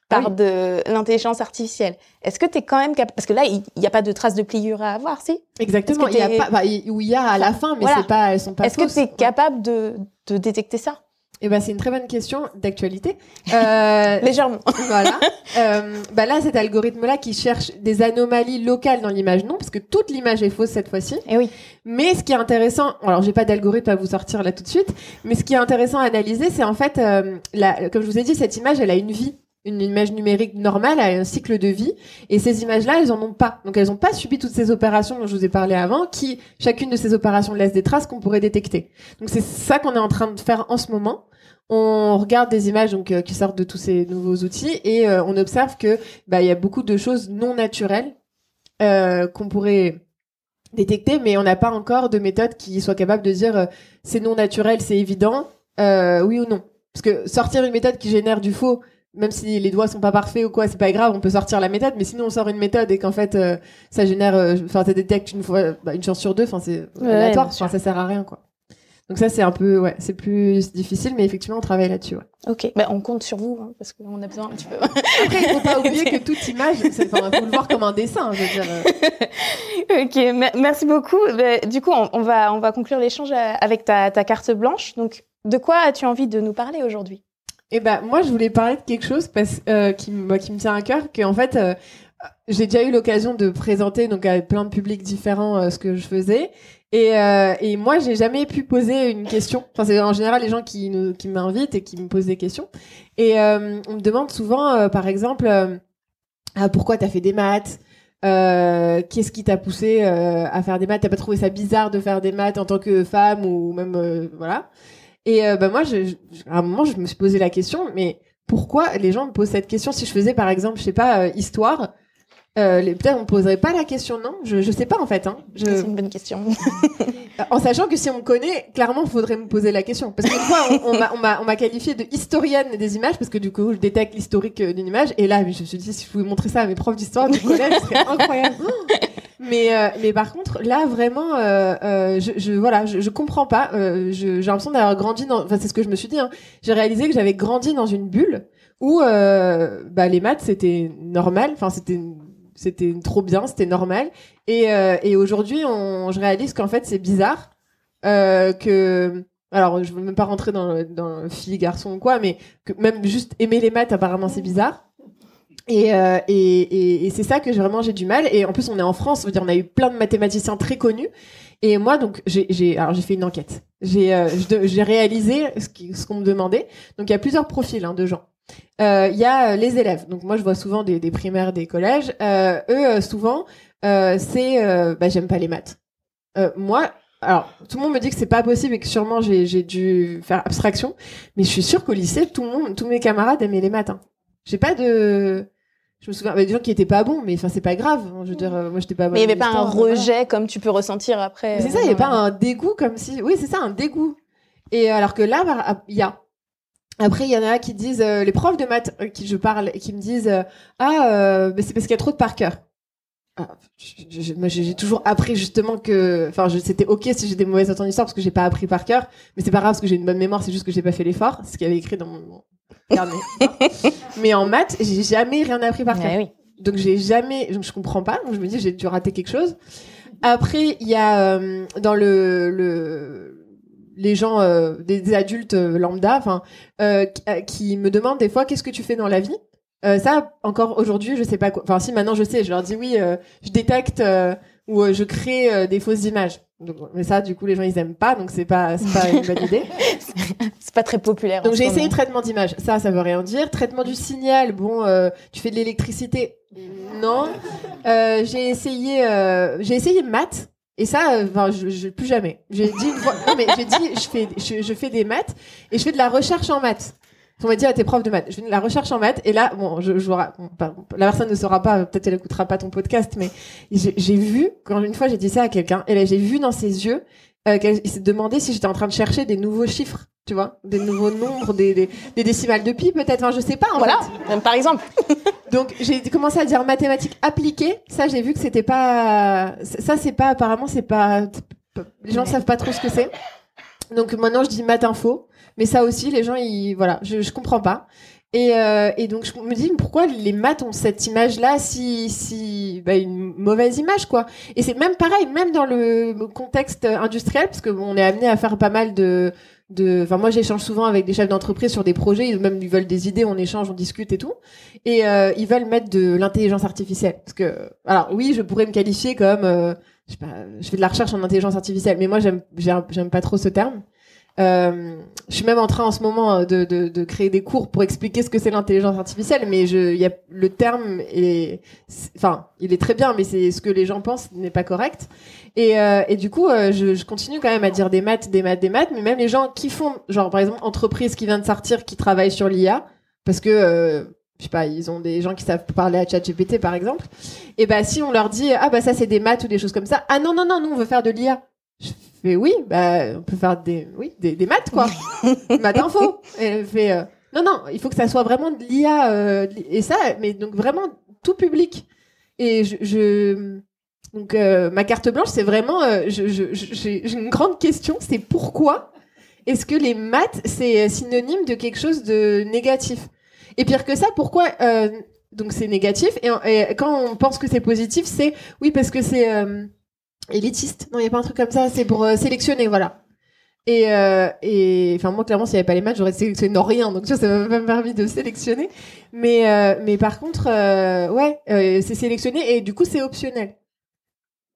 par Ah oui. de l'intelligence artificielle, est-ce que t'es quand même capable Parce que là, il n'y a pas de traces de pliure à avoir, si? Exactement. Il y a pas, il- où il y a à la fin, mais Voilà. c'est pas, elles sont pas Est-ce que fausses. t'es capable de, de détecter ça? Eh ben, c'est une très bonne question d'actualité. *laughs* Euh, Légèrement. voilà. *laughs* Euh, bah là, cet algorithme-là qui cherche des anomalies locales dans l'image, non, parce que toute l'image est fausse cette fois-ci. Et oui. Mais ce qui est intéressant, alors j'ai pas d'algorithme à vous sortir là tout de suite, mais ce qui est intéressant à analyser, c'est en fait, euh, la, comme je vous ai dit, cette image, elle a une vie. Une image numérique normale a un cycle de vie, et ces images-là, elles en ont pas. Donc elles n'ont pas subi toutes ces opérations dont je vous ai parlé avant, qui chacune de ces opérations laisse des traces qu'on pourrait détecter. Donc c'est ça qu'on est en train de faire en ce moment. On regarde des images donc euh, qui sortent de tous ces nouveaux outils et euh, on observe que bah il y a beaucoup de choses non naturelles euh, qu'on pourrait détecter, mais on n'a pas encore de méthode qui soit capable de dire c'est non naturel, c'est évident, oui ou non. Parce que sortir une méthode qui génère du faux, même si les doigts sont pas parfaits ou quoi, c'est pas grave, on peut sortir la méthode. Mais sinon on sort une méthode et qu'en fait euh, ça génère, euh, enfin ça détecte une fois, bah, une chance sur deux, enfin c'est Ouais, aléatoire, enfin ça sert à rien quoi. Donc ça c'est un peu, ouais, c'est plus difficile, mais effectivement on travaille là-dessus. Ouais. Ok. Bah, on compte sur vous hein, parce qu'on a besoin un petit peu. *laughs* Après il faut pas oublier que toute image, c'est- enfin faut le voir comme un dessin, je veux dire. euh. *laughs* ok, me- merci beaucoup. Bah, du coup, on, on va on va conclure l'échange avec ta, ta carte blanche. Donc, de quoi as-tu envie de nous parler aujourd'hui? Eh ben moi je voulais parler de quelque chose euh, qui me qui me tient à cœur que en fait euh, j'ai déjà eu l'occasion de présenter donc à plein de publics différents euh, ce que je faisais. Et et moi j'ai jamais pu poser une question. Enfin c'est en général les gens qui m'invitent et qui me posent des questions. Et on me demande souvent par exemple ah pourquoi t'as fait des maths? Qu'est-ce qui t'a poussé à faire des maths? T'as pas trouvé ça bizarre de faire des maths en tant que femme ou même voilà Et euh, bah moi, je, je- à un moment, je me suis posé la question, mais pourquoi les gens me posent cette question? Si je faisais par exemple, je sais pas, euh, histoire, euh, peut-être on me poserait pas la question, non? Je, je sais pas en fait. Hein. Je, C'est une bonne question. *laughs* en sachant que si on me connaît, clairement, il faudrait me poser la question. Parce qu'une fois, on, on m'a- on m'a on m'a qualifié de historienne des images, parce que du coup, je détecte l'historique euh, d'une image. Et là, je me suis dit, si je pouvais montrer ça à mes profs d'histoire du *laughs* collège, ce serait incroyable. *laughs* Mais, euh, mais par contre, là, vraiment, euh, euh, je, je, voilà, je, je comprends pas. Euh, J'ai l'impression d'avoir grandi dans... Enfin, c'est ce que je me suis dit. Hein. J'ai réalisé que j'avais grandi dans une bulle où euh, bah, les maths, c'était normal. Enfin, c'était... C'était trop bien, c'était normal. Et, euh, et aujourd'hui, on, je réalise qu'en fait, c'est bizarre que alors je veux même pas rentrer dans dans le fille garçon ou quoi mais que même juste aimer les maths apparemment c'est bizarre et, euh, et, c'est ça que vraiment j'ai du mal. Et en plus on est en France on a eu plein de mathématiciens très connus. Et moi donc j'ai alors j'ai fait une enquête. J'ai euh, réalisé ce qu'on me demandait. Donc il y a plusieurs profils hein, de gens. Euh, il y a les élèves. Donc moi je vois souvent des, primaires des collèges. Eux souvent c'est bah j'aime pas les maths. Moi alors, tout le monde me dit que c'est pas possible et que sûrement j'ai, j'ai dû faire abstraction, mais je suis sûre qu'au lycée, tout le monde, tous mes camarades aimaient les maths. hein. J'ai pas de, je me souviens, bah, des gens qui étaient pas bons, mais enfin c'est pas grave. hein. Je veux dire, euh, moi j'étais pas bonne. Mais il n'y avait pas un voilà. rejet comme tu peux ressentir après. Mais c'est euh, ça, il y avait pas un dégoût comme si, oui c'est ça, un dégoût. Et alors que là, bah, il y a. Après, il y en a qui disent, euh, les profs de maths euh, qui je parle, qui me disent, euh, ah, euh, mais c'est parce qu'il y a trop de par cœur. Ah, j'ai toujours appris justement que, enfin, c'était ok si j'ai des mauvaises notes en histoire parce que j'ai pas appris par cœur, mais c'est pas grave parce que j'ai une bonne mémoire, c'est juste que j'ai pas fait l'effort, c'est ce qu'il y avait écrit dans mon mais en maths, j'ai jamais rien appris par cœur. Ouais, oui. Donc j'ai jamais, donc je comprends pas. Donc je me dis j'ai dû rater quelque chose. Après il y a euh, dans le, le les gens euh, des, des adultes euh, lambda, enfin qui, me demandent des fois qu'est-ce que tu fais dans la vie? Ça encore aujourd'hui je sais pas quoi. Enfin si maintenant je sais, je leur dis oui, je détecte où euh, je crée euh, des fausses images. Donc, mais ça, du coup, les gens ils aiment pas, donc c'est pas c'est pas une bonne idée. *laughs* C'est pas très populaire. Donc j'ai essayé moment. traitement d'image. Ça, ça veut rien dire. Traitement du signal. Bon, euh, tu fais de l'électricité? Non. Euh, j'ai essayé, euh, j'ai essayé maths. Et ça, enfin, je, je plus jamais. J'ai dit une fois, non mais j'ai dit, je fais, je, je fais des maths et je fais de la recherche en maths. On m'a dit à tes profs de maths, je fais de la recherche en maths et là, bon, je, je bon, la personne ne saura pas, peut-être elle écoutera pas ton podcast, mais j'ai vu quand une fois j'ai dit ça à quelqu'un et là j'ai vu dans ses yeux euh, qu'elle s'est demandé si j'étais en train de chercher des nouveaux chiffres, tu vois, des nouveaux nombres, des, des, des décimales de pi peut-être, enfin je sais pas. En Voilà, fait. par exemple. *laughs* Donc j'ai commencé à dire mathématiques appliquées. Ça j'ai vu que c'était pas, ça c'est pas apparemment c'est pas, les gens savent pas trop ce que c'est. Donc maintenant je dis maths info, mais ça aussi les gens ils voilà, je, je comprends pas. Et, euh, donc je me dis pourquoi les maths ont cette image là si bah, une mauvaise image quoi? Et c'est même pareil même dans le contexte industriel parce que on est amené à faire pas mal de enfin moi j'échange souvent avec des chefs d'entreprise sur des projets ils veulent des idées on échange on discute et tout et euh, ils veulent mettre de l'intelligence artificielle parce que alors oui je pourrais me qualifier comme euh, je sais pas je fais de la recherche en intelligence artificielle mais moi j'aime j'aime pas trop ce terme euh, je suis même en train en ce moment de, de, créer des cours pour expliquer ce que c'est l'intelligence artificielle, mais le terme est, enfin, il est très bien, mais c'est ce que les gens pensent n'est pas correct. Et, euh, du coup, euh, je, continue quand même à dire des maths, des maths, des maths, mais même les gens qui font, genre par exemple, entreprise qui vient de sortir, qui travaille sur l'IA, parce que euh, je sais pas, ils ont des gens qui savent parler à ChatGPT par exemple. Et bah si on leur dit ah bah ça c'est des maths ou des choses comme ça, ah non non non, nous on veut faire de l'IA. Je fais oui, bah on peut faire des oui des, des maths quoi, *laughs* maths info. Et elle fait euh, non non, il faut que ça soit vraiment de l'IA euh, et ça, mais donc vraiment tout public. Et je, je donc euh, ma carte blanche c'est vraiment je- je- je- j'ai une grande question, c'est pourquoi est-ce que les maths c'est synonyme de quelque chose de négatif? Et pire que ça, pourquoi donc c'est négatif et, et quand on pense que c'est positif, c'est oui parce que c'est élitiste. Non, il y a pas un truc comme ça, c'est pour euh, sélectionner, voilà. Et, euh, et enfin moi clairement s'il n'y avait pas les maths j'aurais sélectionné non rien donc tu vois ça m'a pas permis de sélectionner mais euh, mais par contre ouais c'est sélectionné et du coup c'est optionnel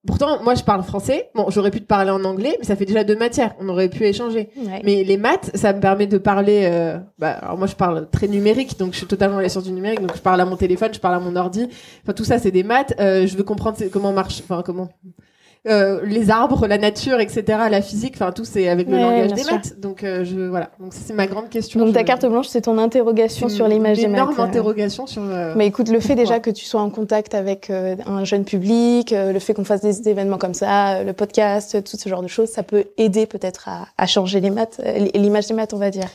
pourtant moi je parle français bon j'aurais pu te parler en anglais mais ça fait déjà deux matières on aurait pu échanger Ouais. mais les maths, ça me permet de parler. euh, bah, alors moi, je parle très numérique, donc je suis totalement dans la science du numérique. Donc je parle à mon téléphone, je parle à mon ordi. Enfin, tout ça, c'est des maths. Euh, je veux comprendre comment marche, enfin comment euh, les arbres, la nature, etc., la physique. Enfin, tout c'est avec le Ouais, langage des sûr. maths. Donc euh, je voilà. Donc c'est ma grande question. Donc ta carte blanche, c'est ton interrogation sur l'image des maths. énorme euh. interrogation sur. euh, Mais écoute, le fait déjà que tu sois en contact avec euh, un jeune public, euh, le fait qu'on fasse des événements comme ça, euh, le podcast, tout ce genre de choses, ça peut aider peut-être à, à changer les maths, euh, l'image des maths, on va dire.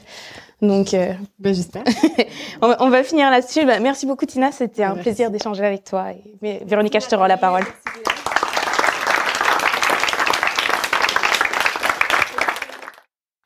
Donc, euh, *laughs* ben, j'espère. *laughs* on, va, on va finir là-dessus. Bah, merci beaucoup, Tina. C'était un Merci. plaisir d'échanger avec toi. Et, mais, Véronica, je te rends la parole.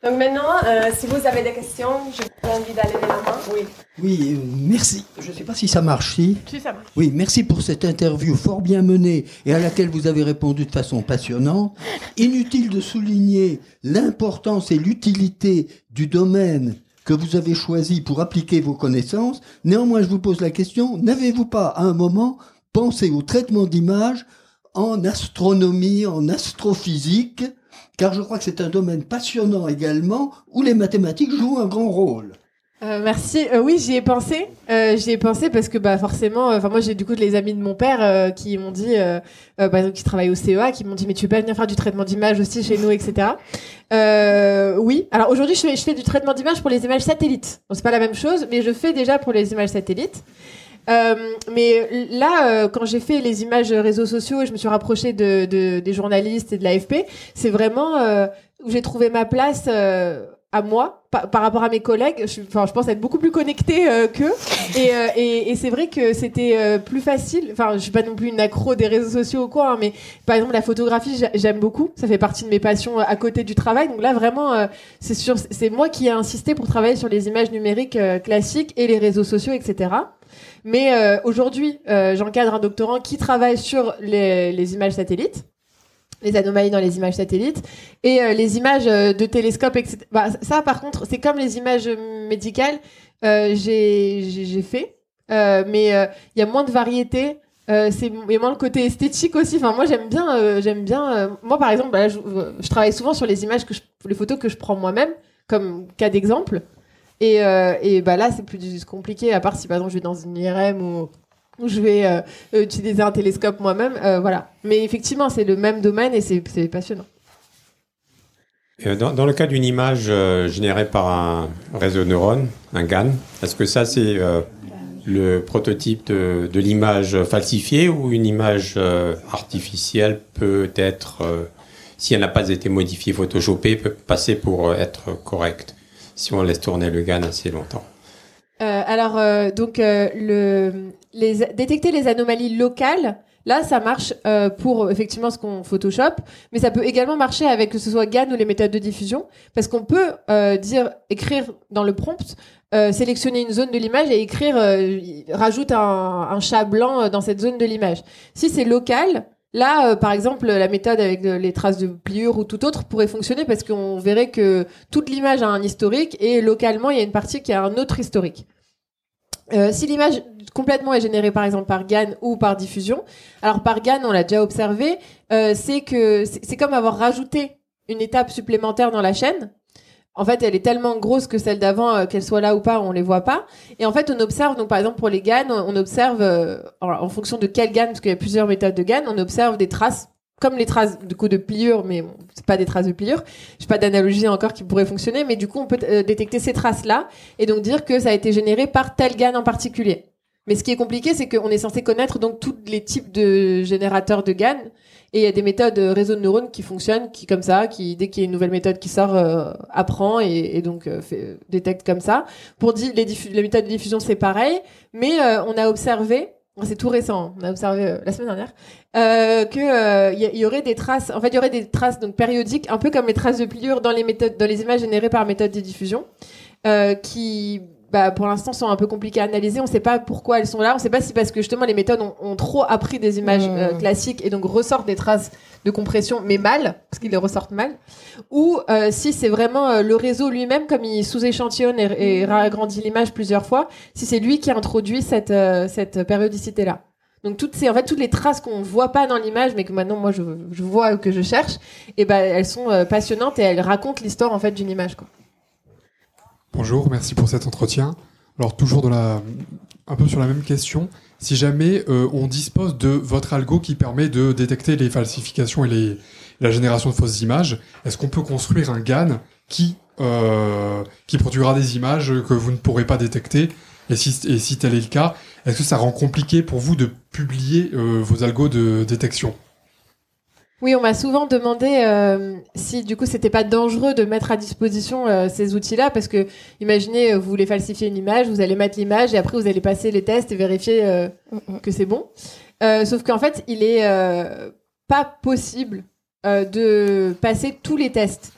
Donc maintenant, euh, si vous avez des questions, je vous invite à lever la main. Oui. Oui, euh, merci. Je ne sais pas si ça marche, si. Si ça marche. Oui, merci pour cette interview fort bien menée et à laquelle vous avez répondu de façon passionnante. Inutile de souligner l'importance et l'utilité du domaine que vous avez choisi pour appliquer vos connaissances. Néanmoins, je vous pose la question, n'avez-vous pas à un moment pensé au traitement d'images en astronomie, en astrophysique car je crois que c'est un domaine passionnant également où les mathématiques jouent un grand rôle. Euh, merci. Euh, oui, j'y ai pensé. Euh, j'y ai pensé parce que bah forcément, enfin moi j'ai du coup les amis de mon père qui m'ont dit, par exemple qui travaillent au CEA, qui m'ont dit mais tu peux pas venir faire du traitement d'image aussi chez nous, etc. Oui. Alors aujourd'hui je fais, je fais du traitement d'image pour les images satellites. Bon, c'est pas la même chose, mais je fais déjà pour les images satellites. Euh, mais là, euh, quand j'ai fait les images réseaux sociaux et je me suis rapprochée de, de- des journalistes et de l'AFP, c'est vraiment euh, où j'ai trouvé ma place euh, à moi par, rapport à mes collègues. Je, enfin, je pense être beaucoup plus connectée euh, qu'eux. Et, et, et c'est vrai que c'était plus facile. Enfin, je suis pas non plus une accro des réseaux sociaux ou quoi, hein, mais par exemple la photographie, j'a- j'aime beaucoup. Ça fait partie de mes passions à côté du travail. Donc là, vraiment, c'est sûr, c'est moi qui ai insisté pour travailler sur les images numériques classiques et les réseaux sociaux, etc. Mais euh, aujourd'hui, euh, j'encadre un doctorant qui travaille sur les, images satellites, les anomalies dans les images satellites et euh, les images de télescope, etc. Bah, ça, par contre, c'est comme les images médicales, j'ai fait, mais il y a moins de variété Euh, c'est vraiment le côté esthétique aussi. Enfin, moi, j'aime bien. j'aime bien. moi, par exemple, bah, je, travaille souvent sur les images que les photos que je prends moi-même, comme cas d'exemple. Et, euh, et bah là, c'est plus compliqué. À part si, par exemple, je vais dans une IRM ou, je vais euh, utiliser un télescope moi-même. euh, voilà. Mais effectivement, c'est le même domaine et c'est passionnant. Dans, le cas d'une image générée par un réseau de neurones, un GAN, est-ce que ça c'est le prototype de, de l'image falsifiée ou une image artificielle peut être, si elle n'a pas été modifiée, photoshopée, peut passer pour être correcte? Si on laisse tourner le GAN assez longtemps Euh, alors, euh, donc, euh, le, détecter les anomalies locales, là, ça marche pour effectivement ce qu'on Photoshop, mais ça peut également marcher avec que ce soit GAN ou les méthodes de diffusion, parce qu'on peut dire, écrire dans le prompt, sélectionner une zone de l'image et écrire, rajoute un, chat blanc dans cette zone de l'image. Si c'est local, Là, euh, par exemple, la méthode avec euh, les traces de pliure ou tout autre pourrait fonctionner parce qu'on verrait que toute l'image a un historique et localement, il y a une partie qui a un autre historique. Euh, si l'image complètement est générée par exemple par GAN ou par diffusion, alors par GAN, on l'a déjà observé, c'est que c'est comme avoir rajouté une étape supplémentaire dans la chaîne. En fait, elle est tellement grosse que celle d'avant, euh, qu'elle soit là ou pas, on les voit pas. Et en fait, on observe, donc par exemple pour les GAN, on observe, euh, en, fonction de quel GAN, parce qu'il y a plusieurs méthodes de GAN, on observe des traces, comme les traces du coup de pliure, mais bon, c'est pas des traces de pliure. J'ai pas d'analogie encore qui pourrait fonctionner, mais du coup, on peut euh, détecter ces traces-là et donc dire que ça a été généré par tel GAN en particulier. Mais ce qui est compliqué, c'est qu'on est censé connaître donc tous les types de générateurs de GAN. Et il y a des méthodes euh, réseau de neurones qui fonctionnent, qui comme ça, qui dès qu'il y a une nouvelle méthode qui sort, euh, apprend et, donc euh, détecte comme ça. Pour dire les, les méthodes de diffusion, c'est pareil, mais on a observé, c'est tout récent, on a observé la semaine dernière, euh, y, aurait des traces. En fait, il y aurait des traces donc périodiques, un peu comme les traces de pliure dans les méthodes, dans les images générées par méthode de diffusion, qui bah, pour l'instant sont un peu compliquées à analyser. On ne sait pas pourquoi elles sont là. On ne sait pas si parce que justement les méthodes ont, ont trop appris des images Mmh. euh, classiques et donc ressortent des traces de compression, mais mal, parce qu'ils les ressortent mal, ou euh, si c'est vraiment euh, le réseau lui-même, comme il sous-échantillonne et, et agrandit l'image plusieurs fois, si c'est lui qui a introduit cette, cette périodicité-là. Donc toutes ces, en fait, toutes les traces qu'on voit pas dans l'image, mais que maintenant moi je, je vois que je cherche, et ben elles sont passionnantes et elles racontent l'histoire en fait d'une image. Quoi. Bonjour, merci pour cet entretien. Alors toujours de la, un peu sur la même question. Si jamais euh, on dispose de votre algo qui permet de détecter les falsifications et les, la génération de fausses images, est-ce qu'on peut construire un GAN qui, euh, qui produira des images que vous ne pourrez pas détecter? Et si, tel est le cas, est-ce que ça rend compliqué pour vous de publier euh, vos algos de détection? Oui, on m'a souvent demandé euh, si du coup c'était pas dangereux de mettre à disposition euh, ces outils-là parce que imaginez euh, vous voulez falsifier une image, vous allez mettre l'image et après vous allez passer les tests et vérifier euh, Mm, mm. que c'est bon. Sauf qu'en fait, il est pas possible de passer tous les tests.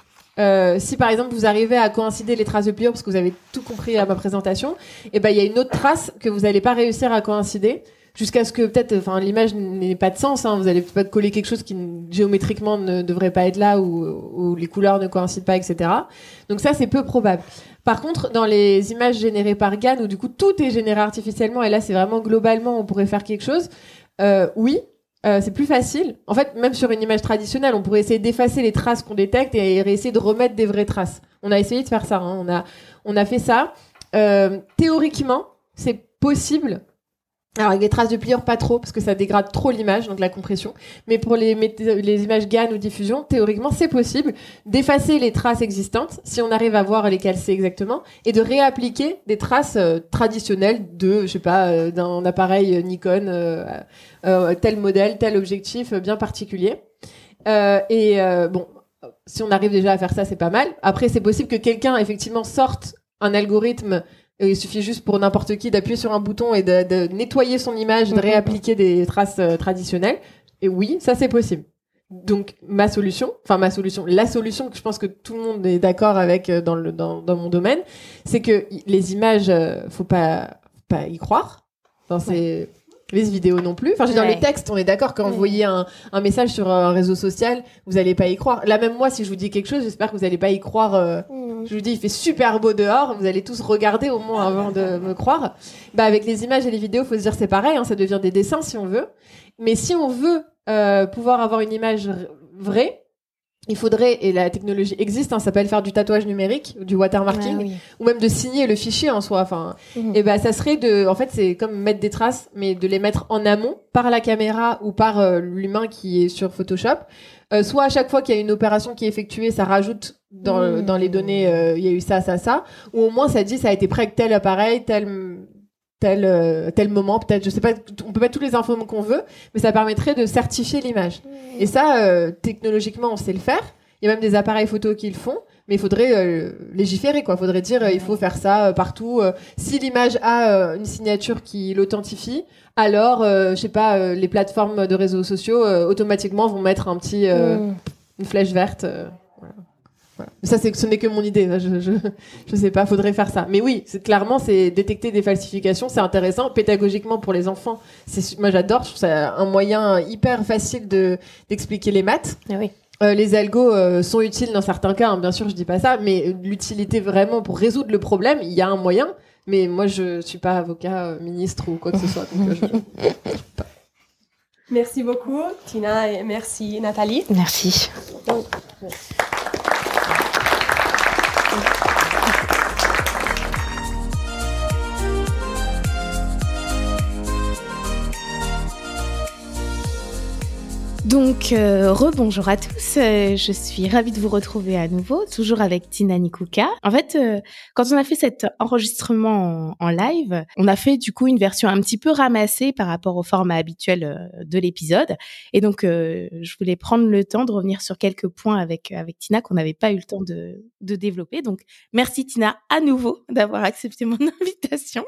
Si par exemple vous arrivez à coïncider les traces de pliure parce que vous avez tout compris à ma présentation, et ben il y a une autre trace que vous n'allez pas réussir à coïncider jusqu'à ce que peut-être enfin l'image n'ait pas de sens hein, vous allez peut-être coller quelque chose qui géométriquement ne devrait pas être là ou, ou les couleurs ne coïncident pas etc donc ça c'est peu probable par contre dans les images générées par GAN où du coup tout est généré artificiellement et là c'est vraiment globalement on pourrait faire quelque chose euh, oui euh, c'est plus facile. En fait, même sur une image traditionnelle, on pourrait essayer d'effacer les traces qu'on détecte et essayer de remettre des vraies traces. On a essayé de faire ça. hein. On a, on a fait ça. Euh, théoriquement, c'est possible. Alors avec les traces de pliure, pas trop, parce que ça dégrade trop l'image, donc la compression. Mais pour les, images GAN ou diffusion, théoriquement, c'est possible d'effacer les traces existantes, si on arrive à voir lesquelles c'est exactement, et de réappliquer des traces euh, traditionnelles de, je sais pas, euh, d'un appareil Nikon, euh, tel modèle, tel objectif bien particulier. Et bon, si on arrive déjà à faire ça, c'est pas mal. Après, c'est possible que quelqu'un effectivement sorte un algorithme. Il suffit juste pour n'importe qui d'appuyer sur un bouton et de, de nettoyer son image, de Mhm. réappliquer des traces euh, traditionnelles. Et oui, ça c'est possible. Donc ma solution, enfin ma solution, la solution que je pense que tout le monde est d'accord avec euh, dans le dans, dans mon domaine, c'est que les images, euh, faut pas pas y croire. Dans ces les vidéos non plus. Enfin, je veux dire, Ouais. les textes, on est d'accord quand vous voyez un, un message sur un réseau social, vous allez pas y croire. Là, même moi, si je vous dis quelque chose, j'espère que vous allez pas y croire euh, Mm. Je vous dis, il fait super beau dehors. Vous allez tous regarder au moins avant de me croire. Bah, avec les images et les vidéos, faut se dire c'est pareil. Hein, ça devient des dessins si on veut. Mais si on veut euh, pouvoir avoir une image vraie, il faudrait, et la technologie existe, hein, ça s'appelle faire du tatouage numérique, du watermarking, Ah oui. ou même de signer le fichier en soi. Enfin, Mhm. et ben ça serait de, en fait, c'est comme mettre des traces, mais de les mettre en amont par la caméra ou par euh, l'humain qui est sur Photoshop. Euh, soit à chaque fois qu'il y a une opération qui est effectuée, ça rajoute dans, Mhm. dans les données, euh, il y a eu ça, ça, ça, ou au moins ça dit ça a été prêt avec tel appareil, tel tel euh, tel moment peut-être je sais pas on peut mettre toutes les infos qu'on veut mais ça permettrait de certifier l'image. Et ça euh, technologiquement on sait le faire. Il y a même des appareils photo qui le font mais il faudrait euh, légiférer quoi. Faudrait dire euh, il faut faire ça partout. Si l'image a une signature qui l'authentifie alors je sais pas les plateformes de réseaux sociaux automatiquement vont mettre un petit euh, Mm. une flèche verte voilà. Ça, c'est ce n'est que mon idée. Je, je, je sais pas, faudrait faire ça. Mais oui, c'est clairement, c'est détecter des falsifications, c'est intéressant. Pédagogiquement pour les enfants, c'est moi j'adore. Je trouve ça un moyen hyper facile de d'expliquer les maths. Ah oui. Euh, les algos euh, sont utiles dans certains cas, hein, bien sûr, je dis pas ça, mais l'utilité vraiment pour résoudre le problème, il y a un moyen. Mais moi, je suis pas avocat, euh, ministre ou quoi que ce soit. donc, euh, je- *laughs* Merci beaucoup, Tina, et merci, Nathalie. Merci. Donc, euh, rebonjour à tous. Euh, je suis ravie de vous retrouver à nouveau, toujours avec Tina Nikuka. En fait, euh, quand on a fait cet enregistrement en, en live, on a fait du coup une version un petit peu ramassée par rapport au format habituel euh, de l'épisode. Et donc, je voulais prendre le temps de revenir sur quelques points avec avec Tina qu'on n'avait pas eu le temps de, de développer. Donc, merci Tina à nouveau d'avoir accepté mon *laughs* invitation.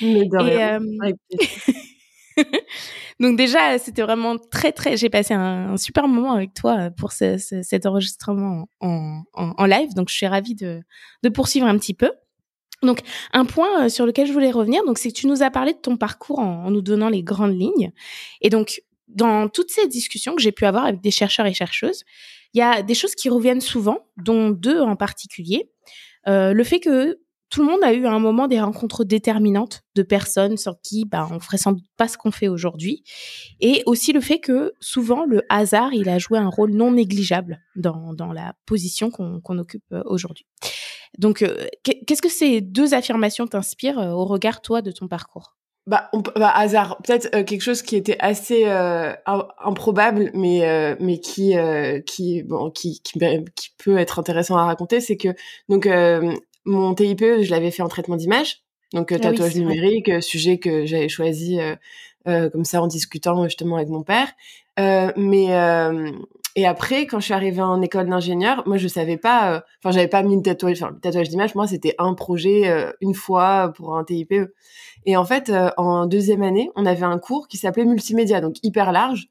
Mais de rien. *laughs* *laughs* donc déjà, c'était vraiment très très. J'ai passé un, super moment avec toi pour ce- ce- cet enregistrement en, en, live. Donc je suis ravie de, poursuivre un petit peu. Donc un point euh, sur lequel je voulais revenir, donc c'est que tu nous as parlé de ton parcours en, en nous donnant les grandes lignes. Et donc dans toutes ces discussions que j'ai pu avoir avec des chercheurs et chercheuses, il y a des choses qui reviennent souvent, dont deux en particulier. Euh, le fait que tout le monde a eu à un moment des rencontres déterminantes de personnes sans qui bah, on ferait sans doute pas ce qu'on fait aujourd'hui. Et aussi le fait que souvent le hasard, il a joué un rôle non négligeable dans, dans la position qu'on qu'on occupe euh, aujourd'hui. Donc, euh, qu'est- qu'est-ce que ces deux affirmations t'inspirent euh, au regard, toi, de ton parcours? Bah, bah, hasard, peut-être quelque chose qui était assez im- improbable, mais mais qui qui qui, qui qui peut être intéressant à raconter, c'est que donc mon TIPE, je l'avais fait en traitement d'image, donc euh, Ah oui, tatouage vrai. numérique, euh, sujet que j'avais choisi euh, euh, comme ça en discutant justement avec mon père. Euh, mais euh, et après, quand je suis arrivée en école d'ingénieur, moi je savais pas, euh, enfin j'avais pas mis une tatouage, enfin le tatouage d'image, moi c'était un projet euh, une fois pour un TIPE. Et en fait, euh, en deuxième année, on avait un cours qui s'appelait multimédia, donc hyper large.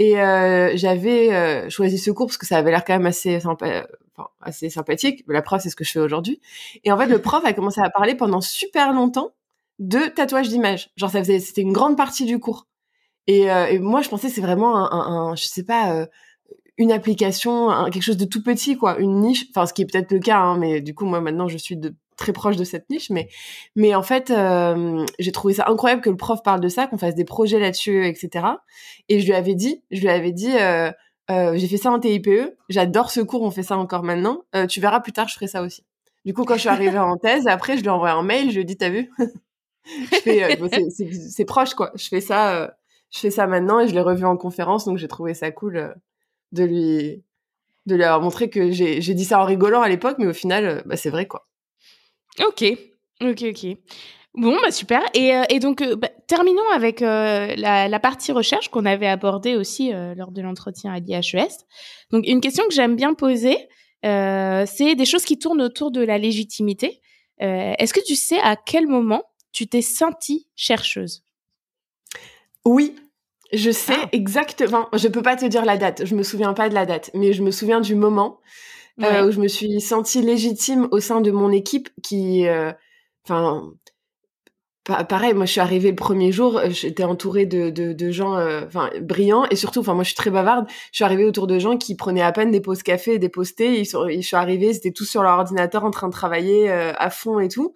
Et euh, j'avais euh, choisi ce cours parce que ça avait l'air quand même assez sympa, enfin, assez sympathique. La preuve, c'est ce que je fais aujourd'hui. Et en fait, le *laughs* prof a commencé à parler pendant super longtemps de tatouage d'image. Genre, ça faisait, c'était une grande partie du cours. Et, euh, et moi, je pensais que c'est vraiment un, un, un- je sais pas, euh, une application, un- quelque chose de tout petit, quoi, une niche. Enfin, ce qui est peut-être le cas, hein, mais du coup, moi maintenant, je suis de très proche de cette niche, mais mais en fait, euh, j'ai trouvé ça incroyable que le prof parle de ça, qu'on fasse des projets là-dessus, etc. Et je lui avais dit, je lui avais dit, euh, euh, j'ai fait ça en TIPE, j'adore ce cours, on fait ça encore maintenant. Tu verras plus tard, je ferai ça aussi. Du coup, quand je suis arrivée en thèse, après, je lui ai envoyé un mail, je lui ai dit, t'as vu? *laughs* C'est- proche, quoi. Je fais ça, je fais ça maintenant, et je l'ai revu en conférence, donc j'ai trouvé ça cool de lui de lui avoir montré que j'ai dit ça en rigolant à l'époque, mais au final, bah, c'est vrai, quoi. Ok, ok, ok. Bon, bah super. Et, euh, et donc, euh, bah, terminons avec euh, la, la partie recherche qu'on avait abordée aussi lors de l'entretien à l'IHES. Donc, une question que j'aime bien poser, c'est des choses qui tournent autour de la légitimité. Est-ce que tu sais à quel moment tu t'es sentie chercheuse? Oui, je sais Ah. exactement. Je peux pas te dire la date. Je me souviens pas de la date, mais je me souviens du moment Ouais. où je me suis sentie légitime au sein de mon équipe, qui, euh, enfin, pareil, moi je suis arrivée le premier jour, euh, j'étais entourée de, de, de gens euh, enfin brillants et surtout, enfin moi je suis très bavarde, je suis arrivée autour de gens qui prenaient à peine des pauses café et des pauses thé, ils sont, je suis arrivée, ils étaient tous sur leur ordinateur en train de travailler euh, à fond et tout,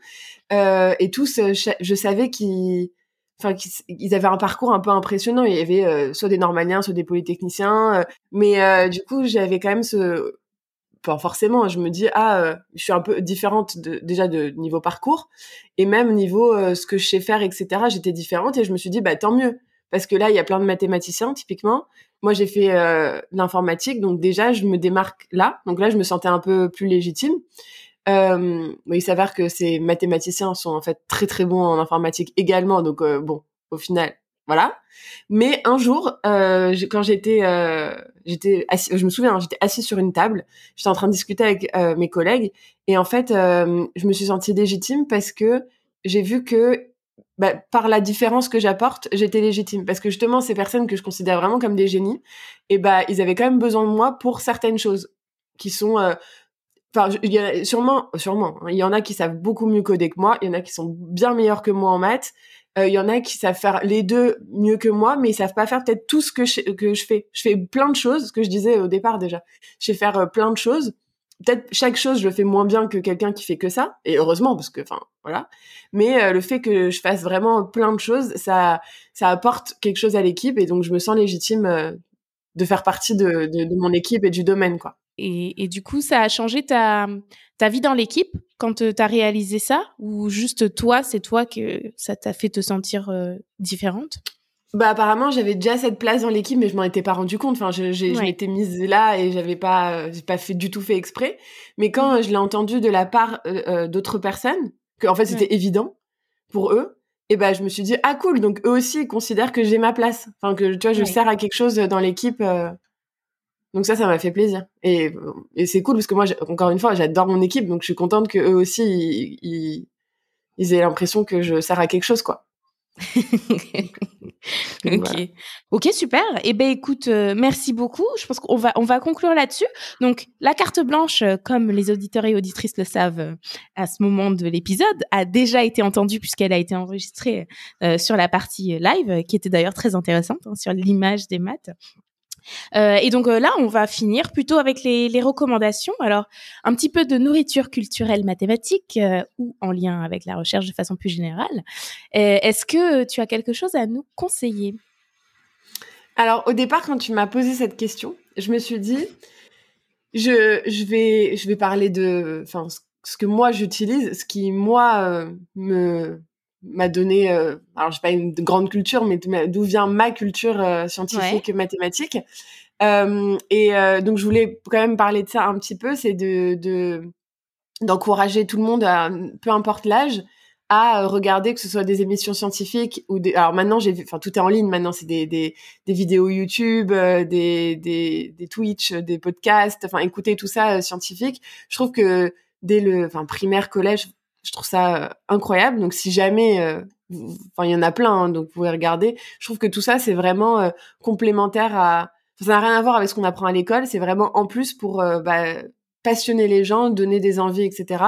et tous, je, savais qu'ils enfin qu'ils avaient un parcours un peu impressionnant. Il y avait soit des normaliens soit des polytechniciens mais du coup j'avais quand même ce forcément, je me dis ah, euh, je suis un peu différente de, déjà de niveau parcours et même niveau euh, ce que je sais faire, etc. J'étais différente et je me suis dit bah tant mieux parce que là il y a plein de mathématiciens typiquement. Moi j'ai fait euh, l'informatique donc déjà je me démarque là donc là je me sentais un peu plus légitime. il s'avère que ces mathématiciens sont en fait très très bons en informatique également donc bon au final voilà. Mais un jour, euh, quand j'étais, euh, j'étais, je me souviens, j'étais assise sur une table, j'étais en train de discuter avec euh, mes collègues, et en fait, euh, je me suis sentie légitime parce que j'ai vu que bah, par la différence que j'apporte, j'étais légitime. Parce que justement, ces personnes que je considère vraiment comme des génies, et bah, ils avaient quand même besoin de moi pour certaines choses qui sont euh, Enfin, il y a sûrement, sûrement. Hein, il y en a qui savent beaucoup mieux coder que moi. Il y en a qui sont bien meilleurs que moi en maths. Euh, il y en a qui savent faire les deux mieux que moi, mais ils savent pas faire peut-être tout ce que je, que je fais. Je fais plein de choses, ce que je disais au départ déjà. Je sais faire euh, plein de choses. Peut-être chaque chose, je le fais moins bien que quelqu'un qui fait que ça. Et heureusement, parce que, enfin, voilà. Mais euh, le fait que je fasse vraiment plein de choses, ça, ça apporte quelque chose à l'équipe. Et donc, je me sens légitime de faire partie de, de mon équipe et du domaine, quoi. Et, et, du coup, ça a changé ta, ta vie dans l'équipe quand tu as réalisé ça Ou juste toi, c'est toi que ça t'a fait te sentir euh, différente? Bah apparemment j'avais déjà cette place dans l'équipe mais je m'en étais pas rendu compte. Enfin je, je, m'étais mise là et j'avais pas j'ai pas fait du tout fait exprès. Mais quand je l'ai entendu de la part euh, euh, d'autres personnes que en fait c'était évident pour eux et ben je me suis dit ah cool donc eux aussi ils considèrent que j'ai ma place. Enfin que tu vois je sers à quelque chose dans l'équipe donc ça, ça m'a fait plaisir. Et, et c'est cool parce que moi, encore une fois, j'adore mon équipe, donc je suis contente que eux aussi, ils, ils, aient l'impression que je sers à quelque chose, quoi. *laughs* ok, ok, super. Eh ben, écoute, euh, merci beaucoup. Je pense qu'on va on va conclure là-dessus. Donc, la carte blanche, euh, comme les auditeurs et auditrices le savent euh, à ce moment de l'épisode, a déjà été entendue puisqu'elle a été enregistrée sur la partie live, qui était d'ailleurs très intéressante hein, sur l'image des maths. Euh, et donc euh, là, on va finir plutôt avec les, recommandations. Alors, un petit peu de nourriture culturelle mathématique euh, ou en lien avec la recherche de façon plus générale. Est-ce que tu as quelque chose à nous conseiller? Alors, au départ, quand tu m'as posé cette question, je me suis dit, je, vais, parler de ce que moi j'utilise, ce qui moi me m'a donné, euh, alors j'ai pas une grande culture, mais d'où vient ma culture euh, scientifique et mathématique. Euh, et euh, donc je voulais quand même parler de ça un petit peu, c'est de, de d'encourager tout le monde, à, peu importe l'âge, à regarder que ce soit des émissions scientifiques ou des. Alors maintenant j'ai, enfin tout est en ligne maintenant, c'est des, des, des vidéos YouTube, des, des des Twitch, des podcasts, enfin écouter tout ça scientifique. Je trouve que dès le, enfin primaire, collège, je trouve ça euh, incroyable. Donc si jamais, euh, enfin il y en a plein, hein, donc vous pouvez regarder. Je trouve que tout ça c'est vraiment euh, complémentaire à. ça n'a rien à voir avec ce qu'on apprend à l'école. C'est vraiment en plus pour bah, passionner les gens, donner des envies, etc.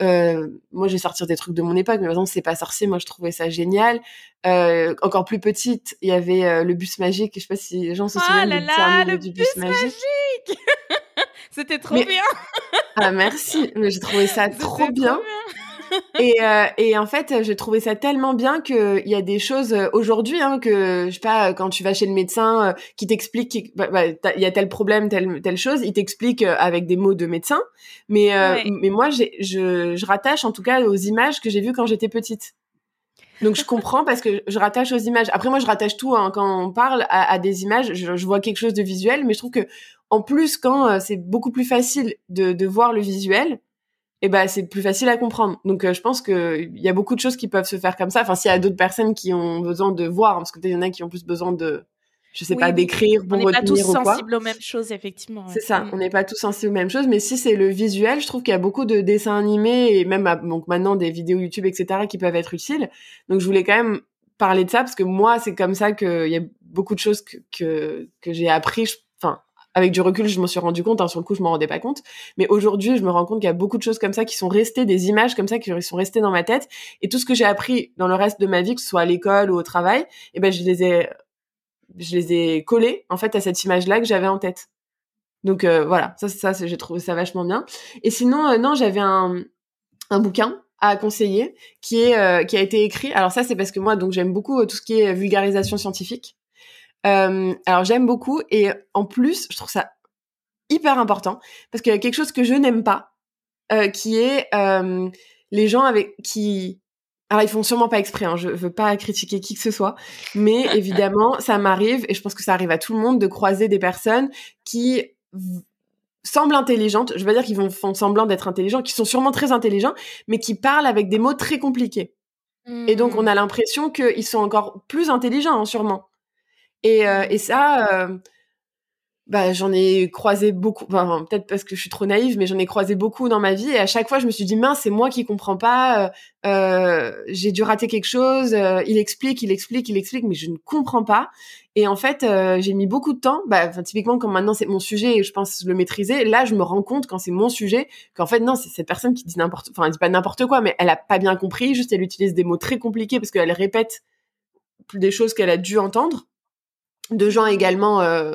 Euh, moi, je vais sortir des trucs de mon époque, mais par exemple, c'est pas sorcier. Moi, je trouvais ça génial. Euh, encore plus petite, il y avait le bus magique. Je sais pas si les gens se ah souviennent là là, le du bus, magique. *laughs* C'était trop bien. ah merci, j'ai trouvé ça *laughs* trop bien et, euh, et en fait, j'ai trouvé ça tellement bien qu'il y a des choses euh, aujourd'hui hein, que je sais pas quand tu vas chez le médecin euh, qui t'explique bah, bah, il y a tel problème, telle telle chose, il t'explique euh, avec des mots de médecin. Mais mais moi, je, je rattache en tout cas aux images que j'ai vues quand j'étais petite. Donc je comprends parce que je rattache aux images. Après moi je rattache tout hein, quand on parle à, à des images. Je, je, vois quelque chose de visuel, mais je trouve que en plus quand c'est beaucoup plus facile de, de voir le visuel, et ben c'est plus facile à comprendre. Donc euh, je pense que il y a beaucoup de choses qui peuvent se faire comme ça. Enfin s'il y a d'autres personnes qui ont besoin de voir parce que il y en a qui ont plus besoin de je sais pas d'écrire pour retenir ou quoi. On n'est pas tous sensibles aux mêmes choses effectivement. C'est ça, mm. on n'est pas tous sensibles aux mêmes choses mais si c'est le visuel, je trouve qu'il y a beaucoup de dessins animés et même donc maintenant des vidéos YouTube etc qui peuvent être utiles. Donc je voulais quand même parler de ça parce que moi c'est comme ça que il y a beaucoup de choses que que, que j'ai appris avec du recul, je m'en suis rendu compte. Hein, sur le coup, je m'en rendais pas compte. Mais aujourd'hui, je me rends compte qu'il y a beaucoup de choses comme ça qui sont restées, des images comme ça qui sont restées dans ma tête. Et tout ce que j'ai appris dans le reste de ma vie, que ce soit à l'école ou au travail, eh ben, je les ai, je les ai collés en fait à cette image-là que j'avais en tête. Donc euh, voilà, ça, ça, j'ai trouvé ça vachement bien. Et sinon, euh, non, j'avais un, un bouquin à conseiller qui est euh, qui a été écrit. Alors ça, c'est parce que moi, donc j'aime beaucoup tout ce qui est vulgarisation scientifique. Euh, alors j'aime beaucoup et en plus, je trouve ça hyper important parce qu'il y a quelque chose que je n'aime pas, euh, qui est euh, les gens avec qui alors ils font sûrement pas exprès, hein, je veux pas critiquer qui que ce soit, mais *laughs* évidemment ça m'arrive et je pense que ça arrive à tout le monde de croiser des personnes qui semblent intelligentes. Je veux dire qu'ils vont font semblant d'être intelligents, qui sont sûrement très intelligents, mais qui parlent avec des mots très compliqués. Et donc on a l'impression qu'ils sont encore plus intelligents, hein, sûrement. Et, euh, et ça, euh, bah, j'en ai croisé beaucoup. Enfin, peut-être parce que je suis trop naïve, mais j'en ai croisé beaucoup dans ma vie. Et à chaque fois, je me suis dit mince, c'est moi qui comprends pas. Euh, euh j'ai dû rater quelque chose. il explique, il explique, il explique, mais je ne comprends pas. Et en fait, j'ai mis beaucoup de temps. Bah, typiquement, comme maintenant c'est mon sujet et je pense le maîtriser, là, je me rends compte quand c'est mon sujet qu'en fait non, c'est cette personne qui dit n'importe. Enfin, elle dit pas n'importe quoi, mais elle a pas bien compris. Juste, elle utilise des mots très compliqués parce qu'elle répète des choses qu'elle a dû entendre de gens également euh,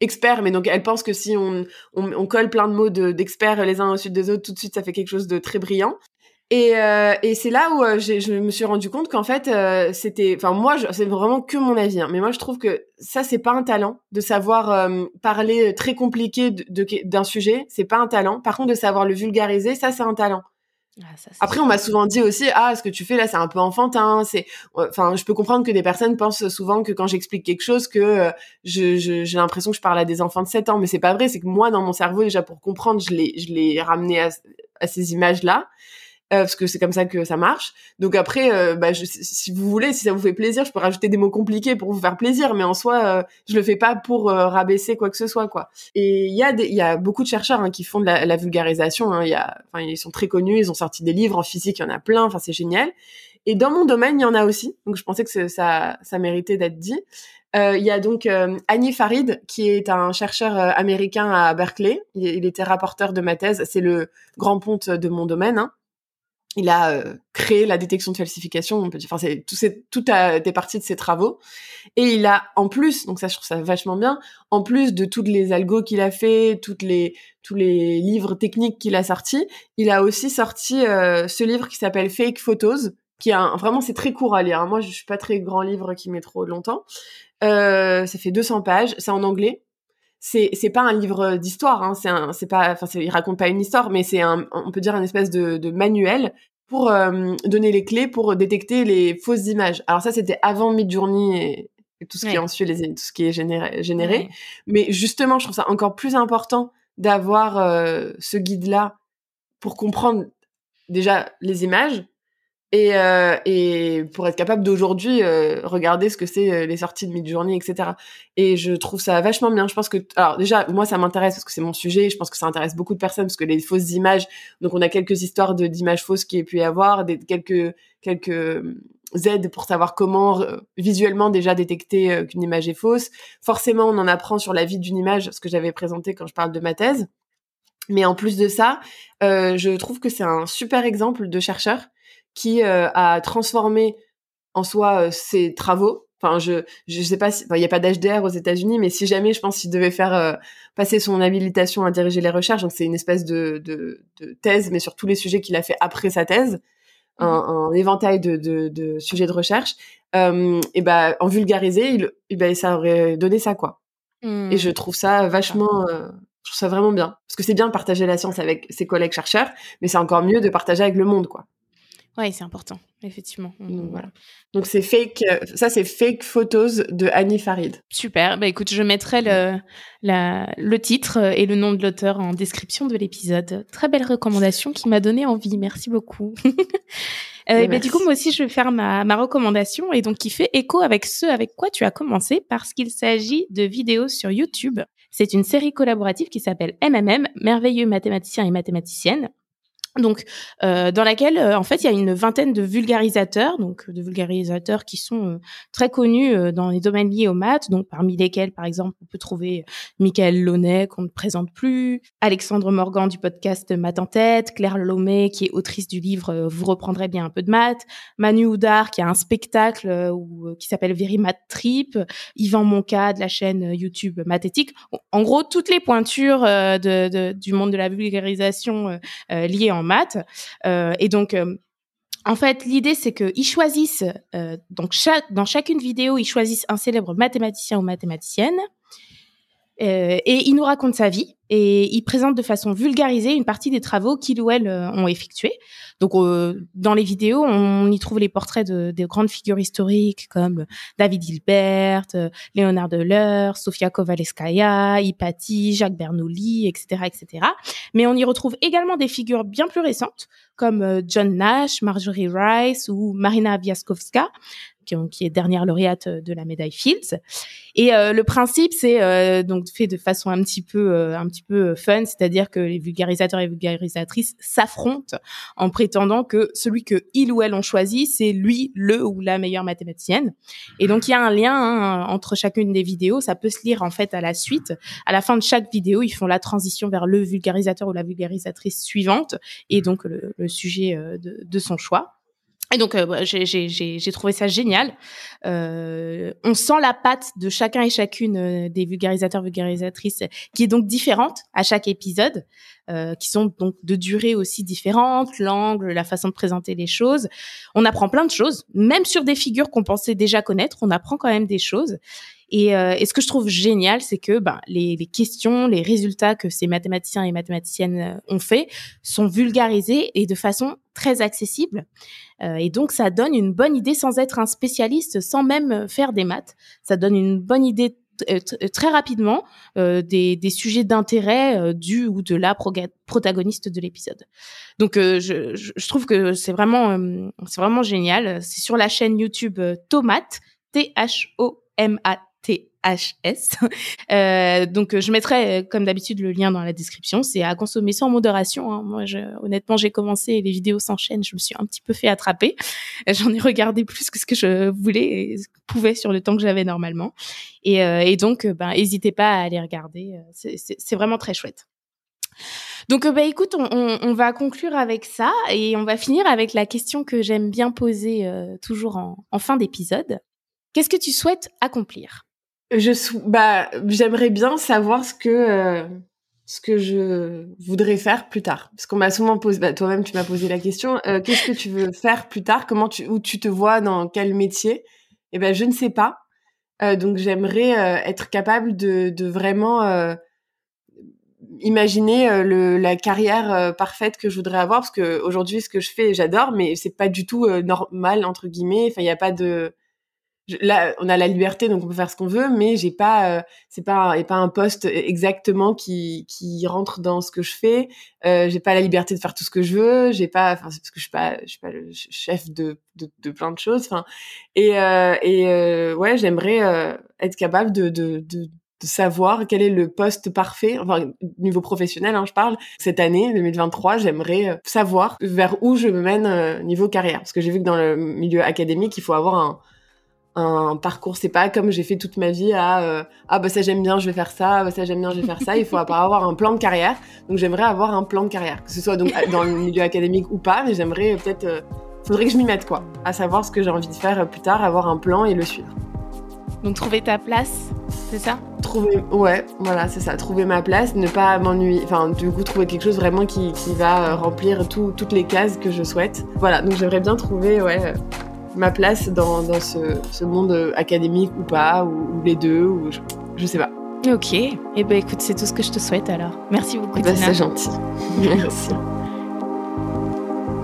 experts, mais donc elle pense que si on, on, colle plein de mots d'experts les uns au-dessus des autres, tout de suite ça fait quelque chose de très brillant. Et, euh, et c'est là où euh, je me suis rendu compte qu'en fait c'était, enfin moi c'est vraiment que mon avis, hein, mais moi je trouve que ça c'est pas un talent de savoir parler très compliqué d'un sujet, c'est pas un talent. Par contre de savoir le vulgariser, ça c'est un talent. Ah, Après, on m'a souvent dit aussi, ah, ce que tu fais là, c'est un peu enfantin. C'est, enfin, je peux comprendre que des personnes pensent souvent que quand j'explique quelque chose, que euh, je, j'ai l'impression que je parle à des enfants de 7 ans, mais c'est pas vrai. C'est que moi, dans mon cerveau, déjà pour comprendre, je l'ai, je l'ai ramené à, à ces images-là. Euh, parce que c'est comme ça que ça marche. Donc après, euh, bah, je, si vous voulez, si ça vous fait plaisir, je peux rajouter des mots compliqués pour vous faire plaisir, mais en soi, euh, je le fais pas pour rabaisser quoi que ce soit, quoi. Et il y a il y a beaucoup de chercheurs hein, qui font de la, la vulgarisation. Hein. Il y a, enfin, ils sont très connus, ils ont sorti des livres en physique, il y en a plein. Enfin, c'est génial. Et dans mon domaine, il y en a aussi. Donc je pensais que ça, ça méritait d'être dit. Il y a donc Annie Farid, qui est un chercheur américain à Berkeley. Il, il, était rapporteur de ma thèse. C'est le grand ponte de mon domaine. Hein il a euh, créé la détection de falsification. Enfin, c'est tout, tout a été parti de ses travaux. Et il a, en plus, donc ça, je trouve ça vachement bien, en plus de toutes les algos qu'il a fait, toutes les, tous les livres techniques qu'il a sortis, il a aussi sorti euh, ce livre qui s'appelle Fake Photos, qui a vraiment, c'est très court à lire. Hein. Moi, je suis pas très grand livre qui met trop longtemps. Euh, ça fait 200 pages, c'est en anglais c'est c'est pas un livre d'histoire hein, c'est un c'est pas enfin il raconte pas une histoire mais c'est un on peut dire un espèce de, de manuel pour euh, donner les clés pour détecter les fausses images. Alors ça c'était avant Midjourney et, tout ce qui est ensuite les tout ce qui est généré généré. Mais justement je trouve ça encore plus important d'avoir euh, ce guide là pour comprendre déjà les images et, euh, et pour être capable d'aujourd'hui euh, regarder ce que c'est euh, les sorties de mid-journée, etc. Et je trouve ça vachement bien. Je pense que, alors déjà, moi ça m'intéresse parce que c'est mon sujet. Je pense que ça intéresse beaucoup de personnes parce que les fausses images. Donc on a quelques histoires d'images fausses qui a pu y avoir, des, quelques quelques aides pour savoir comment visuellement déjà détecter qu'une image est fausse. Forcément, on en apprend sur la vie d'une image, ce que j'avais présenté quand je parle de ma thèse. Mais en plus de ça, je trouve que c'est un super exemple de chercheur qui euh, a transformé en soi euh, ses travaux. Enfin, je je sais pas, il n'y a pas d'HDR aux États-Unis, mais si jamais, je pense qu'il devait faire euh, passer son habilitation à diriger les recherches. Donc c'est une espèce de, de, de, thèse, mais sur tous les sujets qu'il a fait après sa thèse, un, mmh un, éventail de, de, de, sujets de recherche. Euh, et ben en vulgarisé, il, et ben ça aurait donné ça quoi. Et je mmh. trouve ça vachement, je trouve ça vraiment bien, parce que c'est bien de partager la science avec ses collègues chercheurs, mais c'est encore mieux de partager avec le monde quoi. Oui, c'est important, effectivement. Donc, voilà. Donc c'est fake, euh, ça c'est fake photos de Annie Farid. Super. Bah écoute, je mettrai le, la, le titre et le nom de l'auteur en description de l'épisode. Très belle recommandation qui m'a donné envie. Merci beaucoup. *laughs* euh, bah, du coup, moi aussi, je vais faire ma, ma recommandation et donc qui fait écho avec ce avec quoi tu as commencé parce qu'il s'agit de vidéos sur YouTube. C'est une série collaborative qui s'appelle MMM, Merveilleux mathématiciens et mathématiciennes donc euh, dans laquelle euh, en fait il y a une vingtaine de vulgarisateurs, donc de vulgarisateurs qui sont euh, très connus euh, dans les domaines liés aux maths, donc parmi lesquels par exemple on peut trouver Michael Launay qu'on ne présente plus, Alexandre Morgan du podcast Math en tête, Claire Lomé qui est autrice du livre euh, Vous reprendrez bien un peu de maths, Manu Oudar qui a un spectacle euh, qui s'appelle Very Math Trip, Yvan Monca de la chaîne euh, YouTube Mathétique. En gros toutes les pointures euh, de, de- du monde de la vulgarisation euh, euh, liées maths. Euh, et donc, euh, en fait, l'idée, c'est qu'ils choisissent, euh, donc chaque, dans chacune vidéo, ils choisissent un célèbre mathématicien ou mathématicienne. Euh, et il nous raconte sa vie et il présente de façon vulgarisée une partie des travaux qu'il ou elle euh, ont effectués. Donc, euh, dans les vidéos, on y trouve les portraits de, de grandes figures historiques comme David Hilbert, euh, Léonard Deleur, Sofia Kovalevskaya, Hypatie, Jacques Bernoulli, etc., etc. Mais on y retrouve également des figures bien plus récentes comme John Nash, Marjorie Rice ou Marina Wiaskowska, qui, est dernière lauréate euh, de la médaille Fields. Et euh, le principe, c'est euh, donc fait de façon un petit peu, un petit peu fun, c'est-à-dire que les vulgarisateurs et vulgarisatrices s'affrontent en prétendant que celui que il ou elle ont choisi, c'est lui, le ou la meilleure mathématicienne. Et donc il y a un lien hein, entre chacune des vidéos. Ça peut se lire en fait à la suite. À la fin de chaque vidéo, ils font la transition vers le vulgarisateur ou la vulgarisatrice suivante et donc le, le sujet de, de son choix. Et donc, euh, bah, j'ai- trouvé ça génial. Euh, on sent la patte de chacun et chacune euh, des vulgarisateurs, vulgarisatrices, qui est donc différente à chaque épisode, euh, qui sont donc de durée aussi différente, l'angle, la façon de présenter les choses. On apprend plein de choses, même sur des figures qu'on pensait déjà connaître, on apprend quand même des choses. Et, euh, et ce que je trouve génial, c'est que ben, les, les questions, les résultats que ces mathématiciens et mathématiciennes euh, ont fait sont vulgarisés et de façon très accessible. Euh, et donc, ça donne une bonne idée sans être un spécialiste, sans même faire des maths. Ça donne une bonne idée très rapidement euh, des, des sujets d'intérêt euh, du ou de la protagoniste de l'épisode. Donc, euh, je, je- trouve que c'est vraiment, euh, c'est vraiment génial. C'est sur la chaîne YouTube euh, Tomate, T-H-O-M-A-T-H-S. *laughs* Euh, donc, euh, je mettrai, euh, comme d'habitude, le lien dans la description. C'est à consommer sans modération. hein. Moi, je, honnêtement, j'ai commencé et les vidéos s'enchaînent. Je me suis un petit peu fait attraper. *laughs* J'en ai regardé plus que ce que je voulais et pouvais sur le temps que j'avais normalement. Et, euh, et donc, euh, ben, n'hésitez pas à aller regarder. C'est- vraiment très chouette. Donc, bah, écoute, on, on- on va conclure avec ça et on va finir avec la question que j'aime bien poser euh, toujours en, en fin d'épisode. Qu'est-ce que tu souhaites accomplir? Je sou- bah j'aimerais bien savoir ce que euh, ce que je voudrais faire plus tard. Parce qu'on m'a souvent posé bah, toi-même tu m'as posé la question euh, qu'est-ce que tu veux faire plus tard? Comment tu où tu te vois dans quel métier? Eh ben je ne sais pas. Euh, donc j'aimerais euh, être capable de de vraiment euh, imaginer euh, le, la carrière parfaite que je voudrais avoir. Parce que aujourd'hui ce que je fais j'adore mais c'est pas du tout normal entre guillemets. Enfin il y a pas de là on a la liberté donc on peut faire ce qu'on veut mais j'ai pas euh, c'est pas et pas un poste exactement qui qui rentre dans ce que je fais. Euh, j'ai pas la liberté de faire tout ce que je veux. J'ai pas enfin c'est parce que je suis pas je suis pas le ch- chef de de, de plein de choses enfin. Et euh, et euh, ouais j'aimerais euh, être capable de de, de de savoir quel est le poste parfait, enfin niveau professionnel, hein, je parle. Cette année, 2023, j'aimerais euh, savoir vers où je me mène euh, niveau carrière, parce que j'ai vu que dans le milieu académique, il faut avoir un, un parcours. C'est pas comme j'ai fait toute ma vie à euh, ah bah ça j'aime bien, je vais faire ça, bah ça j'aime bien, je vais faire ça. Il faut *laughs* avoir un plan de carrière. Donc j'aimerais avoir un plan de carrière, que ce soit donc dans le milieu académique ou pas, mais j'aimerais peut-être, euh, faudrait que je m'y mette quoi, à savoir ce que j'ai envie de faire euh, plus tard, avoir un plan et le suivre. Donc, trouver ta place, c'est ça? Trouver, ouais, voilà, c'est ça, trouver ma place, ne pas m'ennuyer, enfin, du coup, trouver quelque chose vraiment qui, qui va euh, remplir tout- toutes les cases que je souhaite. Voilà, donc j'aimerais bien trouver, ouais, ma place dans, dans ce, ce monde académique ou pas, ou, ou les deux, ou je, je sais pas. Ok. Eh ben, écoute, c'est tout ce que je te souhaite alors. Merci beaucoup, Tina. c'est gentil. *laughs* Merci.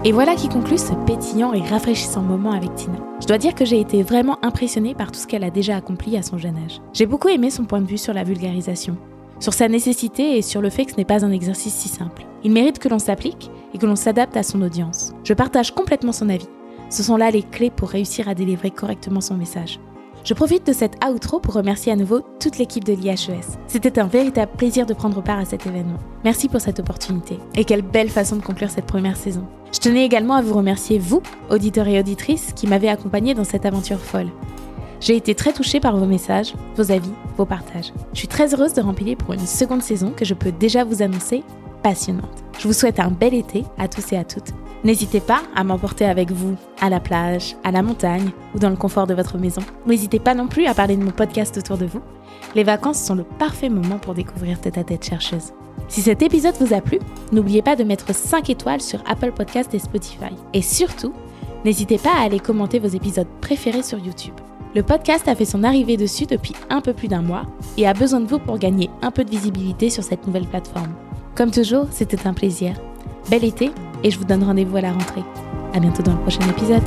Et voilà qui conclut ce pétillant et rafraîchissant moment avec Tina. Je dois dire que j'ai été vraiment impressionnée par tout ce qu'elle a déjà accompli à son jeune âge. J'ai beaucoup aimé son point de vue sur la vulgarisation, sur sa nécessité et sur le fait que ce n'est pas un exercice si simple. Il mérite que l'on s'applique et que l'on s'adapte à son audience. Je partage complètement son avis. Ce sont là les clés pour réussir à délivrer correctement son message. Je profite de cette outro pour remercier à nouveau toute l'équipe de l'IHES. C'était un véritable plaisir de prendre part à cet événement. Merci pour cette opportunité. Et quelle belle façon de conclure cette première saison. Je tenais également à vous remercier, vous, auditeurs et auditrices, qui m'avez accompagné dans cette aventure folle. J'ai été très touchée par vos messages, vos avis, vos partages. Je suis très heureuse de remplir pour une seconde saison que je peux déjà vous annoncer passionnante. Je vous souhaite un bel été à tous et à toutes. N'hésitez pas à m'emporter avec vous à la plage, à la montagne ou dans le confort de votre maison. N'hésitez pas non plus à parler de mon podcast autour de vous. Les vacances sont le parfait moment pour découvrir Tête à Tête chercheuse. Si cet épisode vous a plu, n'oubliez pas de mettre 5 étoiles sur Apple Podcast et Spotify. Et surtout, n'hésitez pas à aller commenter vos épisodes préférés sur YouTube. Le podcast a fait son arrivée dessus depuis un peu plus d'un mois et a besoin de vous pour gagner un peu de visibilité sur cette nouvelle plateforme. Comme toujours, c'était un plaisir. Bel été et je vous donne rendez-vous à la rentrée. À bientôt dans le prochain épisode.